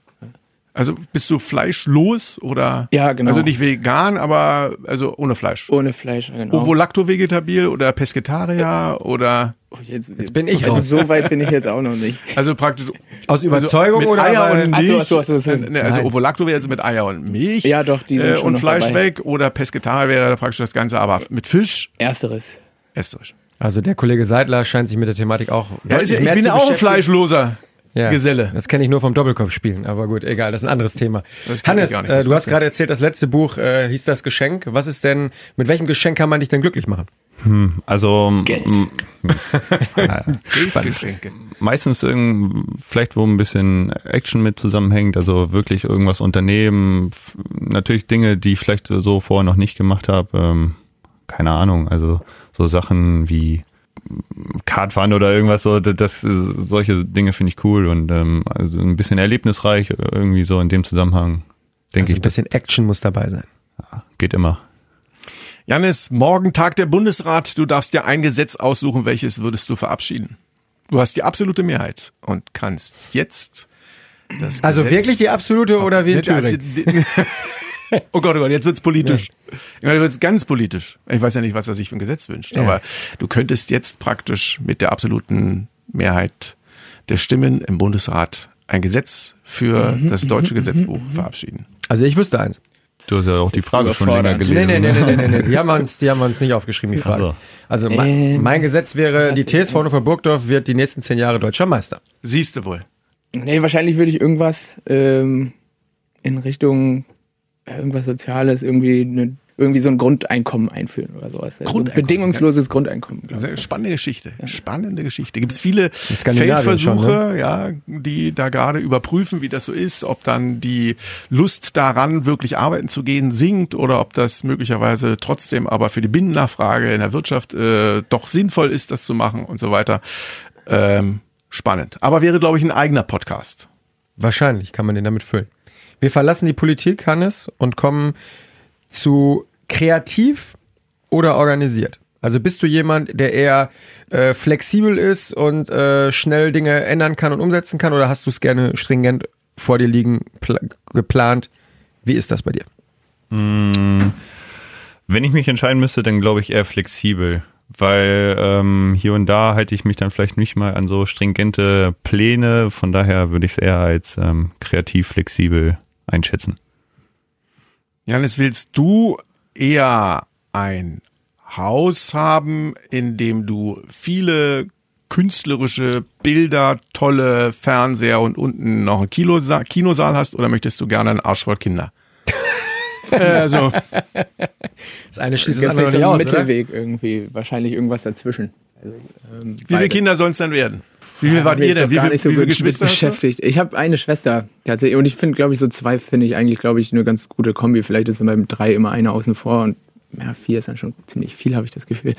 Also bist du fleischlos oder? Ja, genau. Also nicht vegan, aber also ohne Fleisch. ohne Fleisch, genau. Ovo-Lacto-Vegetabil oder Pesketarier oder Oh, jetzt, jetzt, bin ich also raus. so weit bin ich jetzt auch noch nicht. <laughs> also praktisch Aus Überzeugung also mit oder Eier und Milch. ach so, ach so, ach so. Ne, Also. Ovo-Lacto wäre jetzt mit Eier und Milch. Ja, doch, die sind äh, schon und noch Fleisch dabei. weg oder Pesketarier wäre praktisch das Ganze, aber mit Fisch Ersteres. esserisch. Also der Kollege Seidler scheint sich mit der Thematik auch. Ja, ist ich bin auch ein fleischloser Ja, Geselle. Das kenne ich nur vom Doppelkopfspielen, aber gut, egal, das ist ein anderes Thema. Das kenn ich Hannes, gar nicht. äh, du hast gerade erzählt, das letzte Buch äh, hieß das Geschenk. Was ist denn, mit welchem Geschenk kann man dich denn glücklich machen? Also m- <laughs> Geschenke. meistens irgend, vielleicht wo ein bisschen Action mit zusammenhängt, also wirklich irgendwas unternehmen, natürlich Dinge, die ich vielleicht so vorher noch nicht gemacht habe, ähm, keine Ahnung, also so Sachen wie Kartfahren oder irgendwas so, das, das solche Dinge finde ich cool und ähm, also ein bisschen erlebnisreich irgendwie so in dem Zusammenhang, denke Also ich, ein bisschen Action muss dabei sein. geht immer. Janis, morgen Tag der Bundesrat. Du darfst dir ein Gesetz aussuchen, welches würdest du verabschieden? Du hast die absolute Mehrheit und kannst jetzt das Also Gesetz wirklich die absolute oder wie in Also, Thüringen? <laughs> Oh Gott, oh Gott, jetzt wird's politisch. Jetzt wird's ganz politisch. Ich weiß ja nicht, was er sich für ein Gesetz wünscht, Ja. aber du könntest jetzt praktisch mit der absoluten Mehrheit der Stimmen im Bundesrat ein Gesetz für Mhm, das deutsche Gesetzbuch verabschieden. Also ich wüsste eins. Du hast ja auch die Frage schon länger gelesen. Nee, nee, nee, nee, nee, nee. Die haben wir uns, die haben wir uns nicht aufgeschrieben, die Frage. so. Also mein, Ähm, mein Gesetz wäre, die TSV Hannover Burgdorf wird die nächsten zehn Jahre deutscher Meister. Siehst du wohl. Nee, wahrscheinlich würde ich irgendwas ähm, in Richtung irgendwas Soziales, irgendwie eine, irgendwie so ein Grundeinkommen einführen oder sowas. Also Grundeinkommen, ein bedingungsloses Grundeinkommen. spannende Geschichte. Spannende Geschichte. Gibt es viele Feldversuche, schon, ja, die da gerade überprüfen, wie das so ist, ob dann die Lust daran, wirklich arbeiten zu gehen, sinkt oder ob das möglicherweise trotzdem aber für die Binnennachfrage in der Wirtschaft äh, doch sinnvoll ist, das zu machen und so weiter. Ähm, spannend. Aber wäre, glaube ich, ein eigener Podcast. Wahrscheinlich kann man den damit füllen. Wir verlassen die Politik, Hannes, und kommen zu kreativ oder organisiert. Also bist du jemand, der eher äh, flexibel ist und äh, schnell Dinge ändern kann und umsetzen kann, oder hast du es gerne stringent vor dir liegen, pla- geplant? Wie ist das bei dir? Wenn ich mich entscheiden müsste, dann glaube ich eher flexibel, weil ähm, hier und da halte ich mich dann vielleicht nicht mal an so stringente Pläne. Von daher würde ich es eher als ähm, kreativ flexibel einschätzen. Janis, willst du eher ein Haus haben, in dem du viele künstlerische Bilder, tolle Fernseher und unten noch ein Kinosa Kinosaal hast oder möchtest du gerne einen Arsch voll Kinder? <laughs> Äh, also, Das eine schließt das andere nicht aus, oder? Mittelweg irgendwie? Wahrscheinlich irgendwas dazwischen. Also, ähm, wie viele beide. Kinder sollen es denn werden? Wie viel wart ihr denn? Wie gar viel, nicht so wie viele Geschwister beschäftigt. Ich habe eine Schwester tatsächlich und ich finde, glaube ich, so zwei finde ich eigentlich, glaube ich, eine ganz gute Kombi. Vielleicht ist beim drei immer eine außen vor und ja, vier ist dann schon ziemlich viel, habe ich das Gefühl.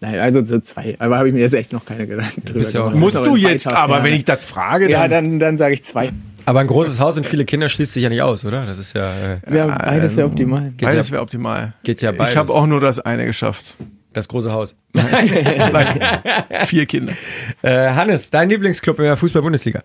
Nein, also so zwei. Aber habe ich mir jetzt echt noch keine Gedanken drüber ja auch- gemacht. Musst Ist du jetzt weiter aber, ferne. wenn ich das frage, Ja, dann, dann, dann sage ich zwei. Aber ein großes Haus und viele Kinder schließt sich ja nicht aus, oder? Das ist ja, äh, Ja, beides wäre optimal. geht beides ja wäre optimal. geht ja Ich beides. habe auch nur das eine geschafft. Das große Haus. <laughs> Vier Kinder. Äh, Hannes, dein Lieblingsclub in der Fußball-Bundesliga?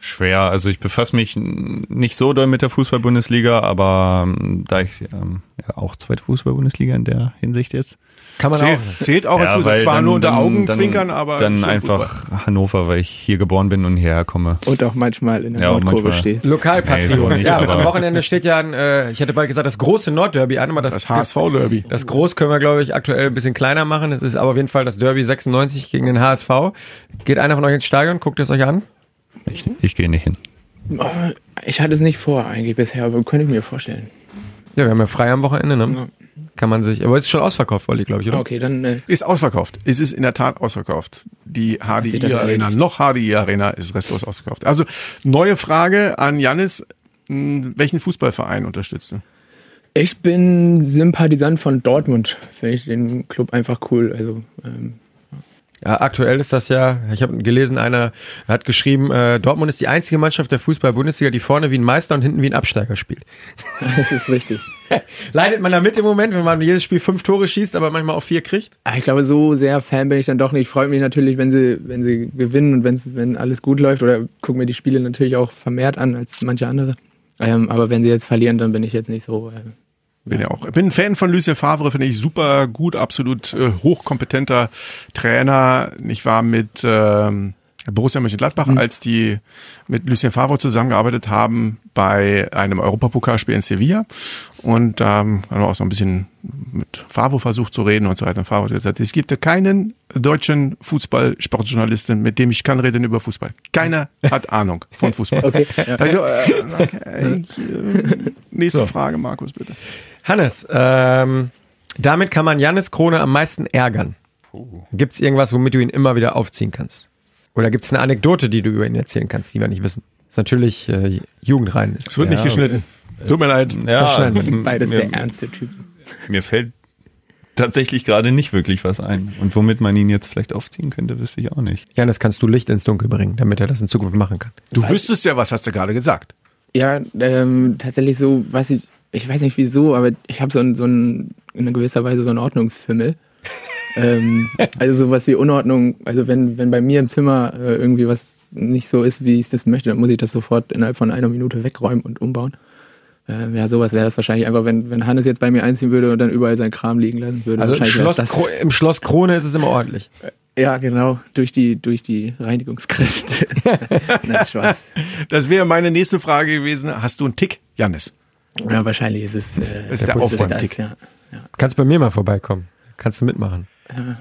Schwer. Also ich befasse mich nicht so doll mit der Fußball-Bundesliga, aber ähm, da ich ähm, ja, auch zweite Fußball-Bundesliga in der Hinsicht jetzt. Kann man Zählt, auch. zählt auch als Fußball. weil Zwar dann- nur unter Augenzwinkern, dann, aber Dann einfach Fußball. Hannover, weil ich hier geboren bin und hierher komme. Und auch manchmal in der Ja, Nordkurve stehst. Nee, so Lokalpatriot. ja, aber- am Wochenende steht ja ein, äh, ich hätte bald gesagt, das große Nordderby an, aber das, Das HSV-Derby. das Groß können wir, glaube ich, aktuell ein bisschen kleiner machen. Es ist aber auf jeden Fall das Derby 96 gegen den HSV. Geht einer von euch ins Stadion, guckt es euch an? Ich, ich gehe nicht hin. Ich hatte es nicht vor eigentlich bisher, aber könnte ich mir vorstellen. Ja, wir haben ja frei am Wochenende, ne? Ja. Kann man sich, aber es ist schon ausverkauft, Olli, glaube ich, oder? Okay, dann äh, Ist ausverkauft. Es ist in der Tat ausverkauft. Die HDI Arena, erledigt. noch HDI Arena ist restlos ausverkauft. Also neue Frage an Jannis. Hm, Welchen Fußballverein unterstützt du? Ich bin Sympathisant von Dortmund. Finde ich den Club einfach cool. Also ähm, Ja, aktuell ist das ja, ich habe gelesen, einer hat geschrieben, äh, Dortmund ist die einzige Mannschaft der Fußball-Bundesliga, die vorne wie ein Meister und hinten wie ein Absteiger spielt. <laughs> das ist richtig. <laughs> Leidet man damit im Moment, wenn man jedes Spiel fünf Tore schießt, aber manchmal auch vier kriegt? Aber ich glaube, so sehr Fan bin ich dann doch nicht. Ich freue mich natürlich, wenn sie, wenn sie gewinnen und wenn's, wenn alles gut läuft. Oder gucke mir die Spiele natürlich auch vermehrt an als manche andere. Ähm, aber wenn sie jetzt verlieren, dann bin ich jetzt nicht so. Äh, Bin ja auch. Bin ein Fan von Lucien Favre, finde ich super gut, absolut äh, hochkompetenter Trainer. Ich war mit ähm, Borussia Mönchengladbach, als die mit Lucien Favre zusammengearbeitet haben bei einem Europapokalspiel in Sevilla. Und da ähm, haben wir auch so ein bisschen mit Favre versucht zu reden und so weiter. Und Favre hat gesagt, es gibt keinen deutschen Fußball-Sportjournalisten, mit dem ich kann reden über Fußball. Keiner hat Ahnung von Fußball. <laughs> okay. Also, äh, okay, äh, nächste Frage, Markus, bitte. Hannes, ähm, damit kann man Jannis Krone am meisten ärgern. Gibt es irgendwas, womit du ihn immer wieder aufziehen kannst? Oder gibt es eine Anekdote, die du über ihn erzählen kannst, die wir nicht wissen? Ist natürlich äh, jugendrein. Es wird nicht geschnitten. Tut mir leid. Ja, Beides mir, sehr ernste Typen. mir fällt tatsächlich gerade nicht wirklich was ein. Und womit man ihn jetzt vielleicht aufziehen könnte, wüsste ich auch nicht. Jannis, kannst du Licht ins Dunkel bringen, damit er das in Zukunft machen kann? Du wüsstest ja, was hast du gerade gesagt. Ja, ähm, tatsächlich so, weiß ich, ich weiß nicht wieso, aber ich habe so ein, so ein, in gewisser Weise so einen Ordnungsfimmel. <laughs> ähm, also sowas wie Unordnung, also wenn, wenn bei mir im Zimmer äh, irgendwie was nicht so ist, wie ich das möchte, dann muss ich das sofort innerhalb von einer Minute wegräumen und umbauen. Ähm, ja, sowas wäre das wahrscheinlich einfach, wenn, wenn Hannes jetzt bei mir einziehen würde und dann überall seinen Kram liegen lassen würde. Also im Schloss, im Schloss Krone ist es immer ordentlich. Ja, genau, durch die, durch die Reinigungskräfte. <laughs> <laughs> Nein, Spaß. Das wäre meine nächste Frage gewesen. Hast du einen Tick, Jannis? Ja, wahrscheinlich ist es, äh, ist der ist es Aufräumtick. Ja. Kannst bei mir mal vorbeikommen. Kannst du mitmachen.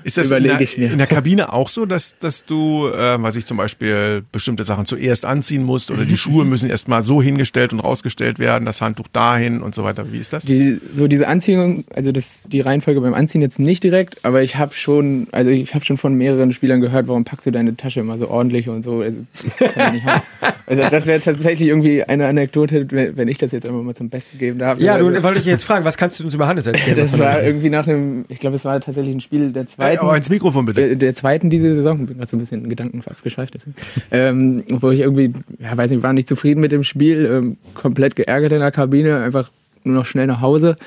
Ist das in Überlege der, ich mir. in der Kabine auch so, dass, dass du, äh, was ich zum Beispiel, bestimmte Sachen zuerst anziehen musst oder die Schuhe müssen erstmal so hingestellt und rausgestellt werden, das Handtuch dahin und so weiter. Wie ist das? Die, so diese Anziehung, also das, die Reihenfolge beim Anziehen jetzt nicht direkt, aber ich habe schon, also ich habe schon von mehreren Spielern gehört, warum packst du deine Tasche immer so ordentlich und so. Also, das. Also das wäre tatsächlich irgendwie eine Anekdote, wenn ich das jetzt einfach mal zum Besten geben darf. Ja, du also, wollte ich jetzt fragen, was kannst du uns über Hannes erzählen? das war dem- irgendwie nach einem, ich glaube, es war tatsächlich ein Spiel der Hey, zweiten. aber ins Mikrofon bitte. Der, der zweiten diese Saison, bin gerade so ein bisschen in Gedanken abgeschweift, deswegen. ähm, wo ich irgendwie, ja, weiß nicht, war nicht zufrieden mit dem Spiel, ähm, komplett geärgert in der Kabine, einfach nur noch schnell nach Hause.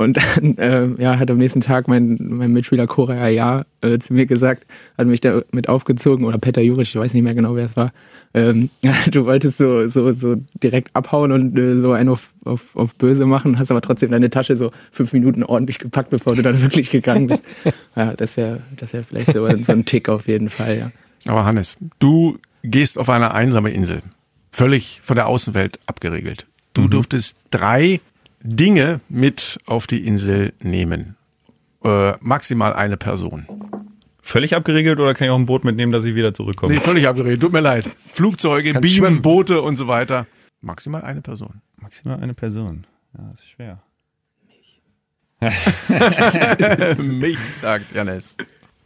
Und dann <laughs> ähm, ja, hat am nächsten Tag mein, mein Mitspieler Korea Ja äh, zu mir gesagt, hat mich da mit aufgezogen, oder Peter Juric, ich weiß nicht mehr genau, wer es war. Ähm, ja, <laughs> du wolltest so, so, so direkt abhauen und äh, so einen auf, auf, auf böse machen, hast aber trotzdem deine Tasche so fünf Minuten ordentlich gepackt, bevor du dann <laughs> wirklich gegangen bist. Ja, das wäre das wär vielleicht so, so ein Tick auf jeden Fall, ja. Aber Hannes, du gehst auf eine einsame Insel, völlig von der Außenwelt abgeregelt. Du durftest drei Dinge mit auf die Insel nehmen. Äh, maximal eine Person. Völlig abgeregelt oder kann ich auch ein Boot mitnehmen, dass ich wieder zurückkomme? Nee, völlig abgeregelt. Tut mir leid. Flugzeuge, Bienen, schwimmen. Boote und so weiter. Maximal eine Person. Maximal eine Person. Ja, das ist schwer. Mich, <laughs> sagt Janis.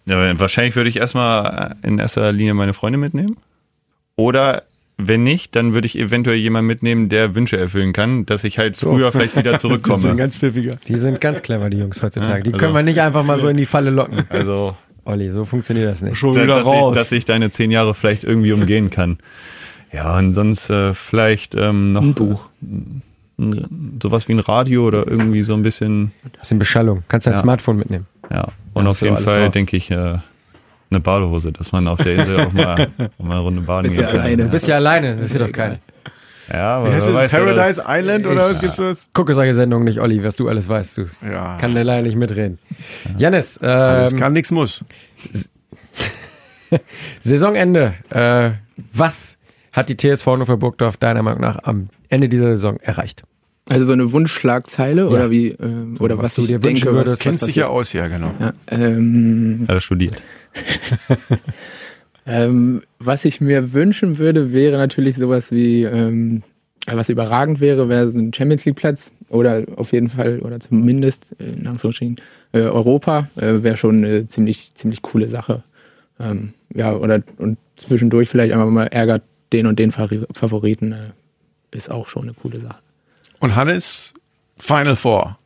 Ja, wahrscheinlich würde ich erstmal in erster Linie meine Freunde mitnehmen. Oder wenn nicht, dann würde ich eventuell jemanden mitnehmen, der Wünsche erfüllen kann, dass ich halt früher vielleicht wieder <laughs> Das ist ein zurückkomme. ganz pfiffiger. Die sind ganz clever, die Jungs heutzutage. Die also- können wir nicht einfach mal so in die Falle locken. Also, Olli, so funktioniert das nicht. Schon wieder dass, ich, raus. dass ich deine zehn Jahre vielleicht irgendwie umgehen kann. Ja, und sonst äh, vielleicht ähm, noch Ein Buch. ein- sowas wie ein Radio oder irgendwie so ein bisschen, Bisschen Beschallung. Kannst dein Ja. Smartphone mitnehmen. ja. Und auf jeden Fall drauf. denke ich äh, eine Badehose, dass man auf der Insel auch mal, <laughs> auch mal eine Runde baden Bist gehen ja alleine. Du bist ja alleine, das ist ja doch keil. Ja, aber heißt es? Paradise Island oder was gibt's das? Gucke solche Sendungen nicht, Olli, was du alles weißt. Du Ja. kann der leider nicht mitreden. Janis, Alles ähm, kann, nichts muss. <laughs> Saisonende. Äh, was hat die TSV Hannover Burgdorf deiner Meinung nach am Ende dieser Saison erreicht? Also so eine Wunschschlagzeile oder wie ähm, oder Was was, du dir denke, würdest, was Kennst dich ja aus, ja, genau. Ja, ähm, Er studiert. <laughs> ähm, was ich mir wünschen würde, wäre natürlich sowas wie ähm, was überragend wäre, wäre so ein Champions League Platz oder auf jeden Fall oder zumindest äh, in Anführungsstrichen äh, Europa äh, wäre schon eine ziemlich ziemlich coole Sache. Ähm, ja oder und zwischendurch vielleicht einfach mal ärgert den und den Favoriten äh, ist auch schon eine coole Sache. Und Hannes, Final Four.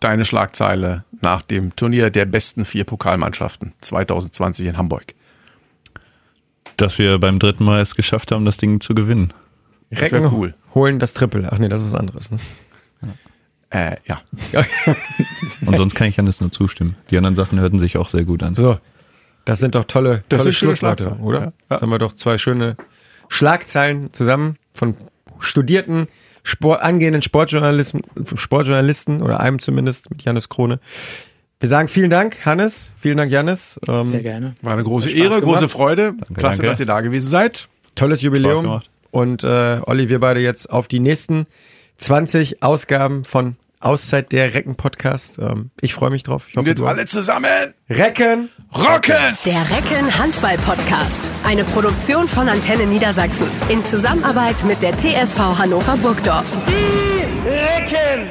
Deine Schlagzeile nach dem Turnier der besten vier Pokalmannschaften 2020 in Hamburg. Dass wir beim dritten Mal es geschafft haben, das Ding zu gewinnen. Das wär cool. holen das Triple. Ach nee, das ist was anderes. Ne? Äh, ja. <laughs> Und sonst kann ich Janis nur zustimmen. Die anderen Sachen hörten sich auch sehr gut an. So, das sind doch tolle, Das tolle Schlussworte, oder? ja. Ja. Jetzt haben wir doch zwei schöne Schlagzeilen zusammen von studierten, Sport, angehenden Sportjournalisten, Sportjournalisten oder einem zumindest mit Janis Krone. Wir sagen vielen Dank, Hannes. Vielen Dank, Janis. Ähm, Sehr gerne. War eine große Ehre, große gemacht. Freude. Klasse, danke. dass ihr da gewesen seid. Tolles Jubiläum. Und äh, Olli, wir beide jetzt auf die nächsten 20 Ausgaben von Auszeit der Recken Podcast. Ähm, ich freue mich drauf. Ich Und hoffe, jetzt du auch. alle zusammen Recken. rocken! Der Recken Handball Podcast. Eine Produktion von Antenne Niedersachsen. In Zusammenarbeit mit der TSV Hannover Burgdorf. Die Recken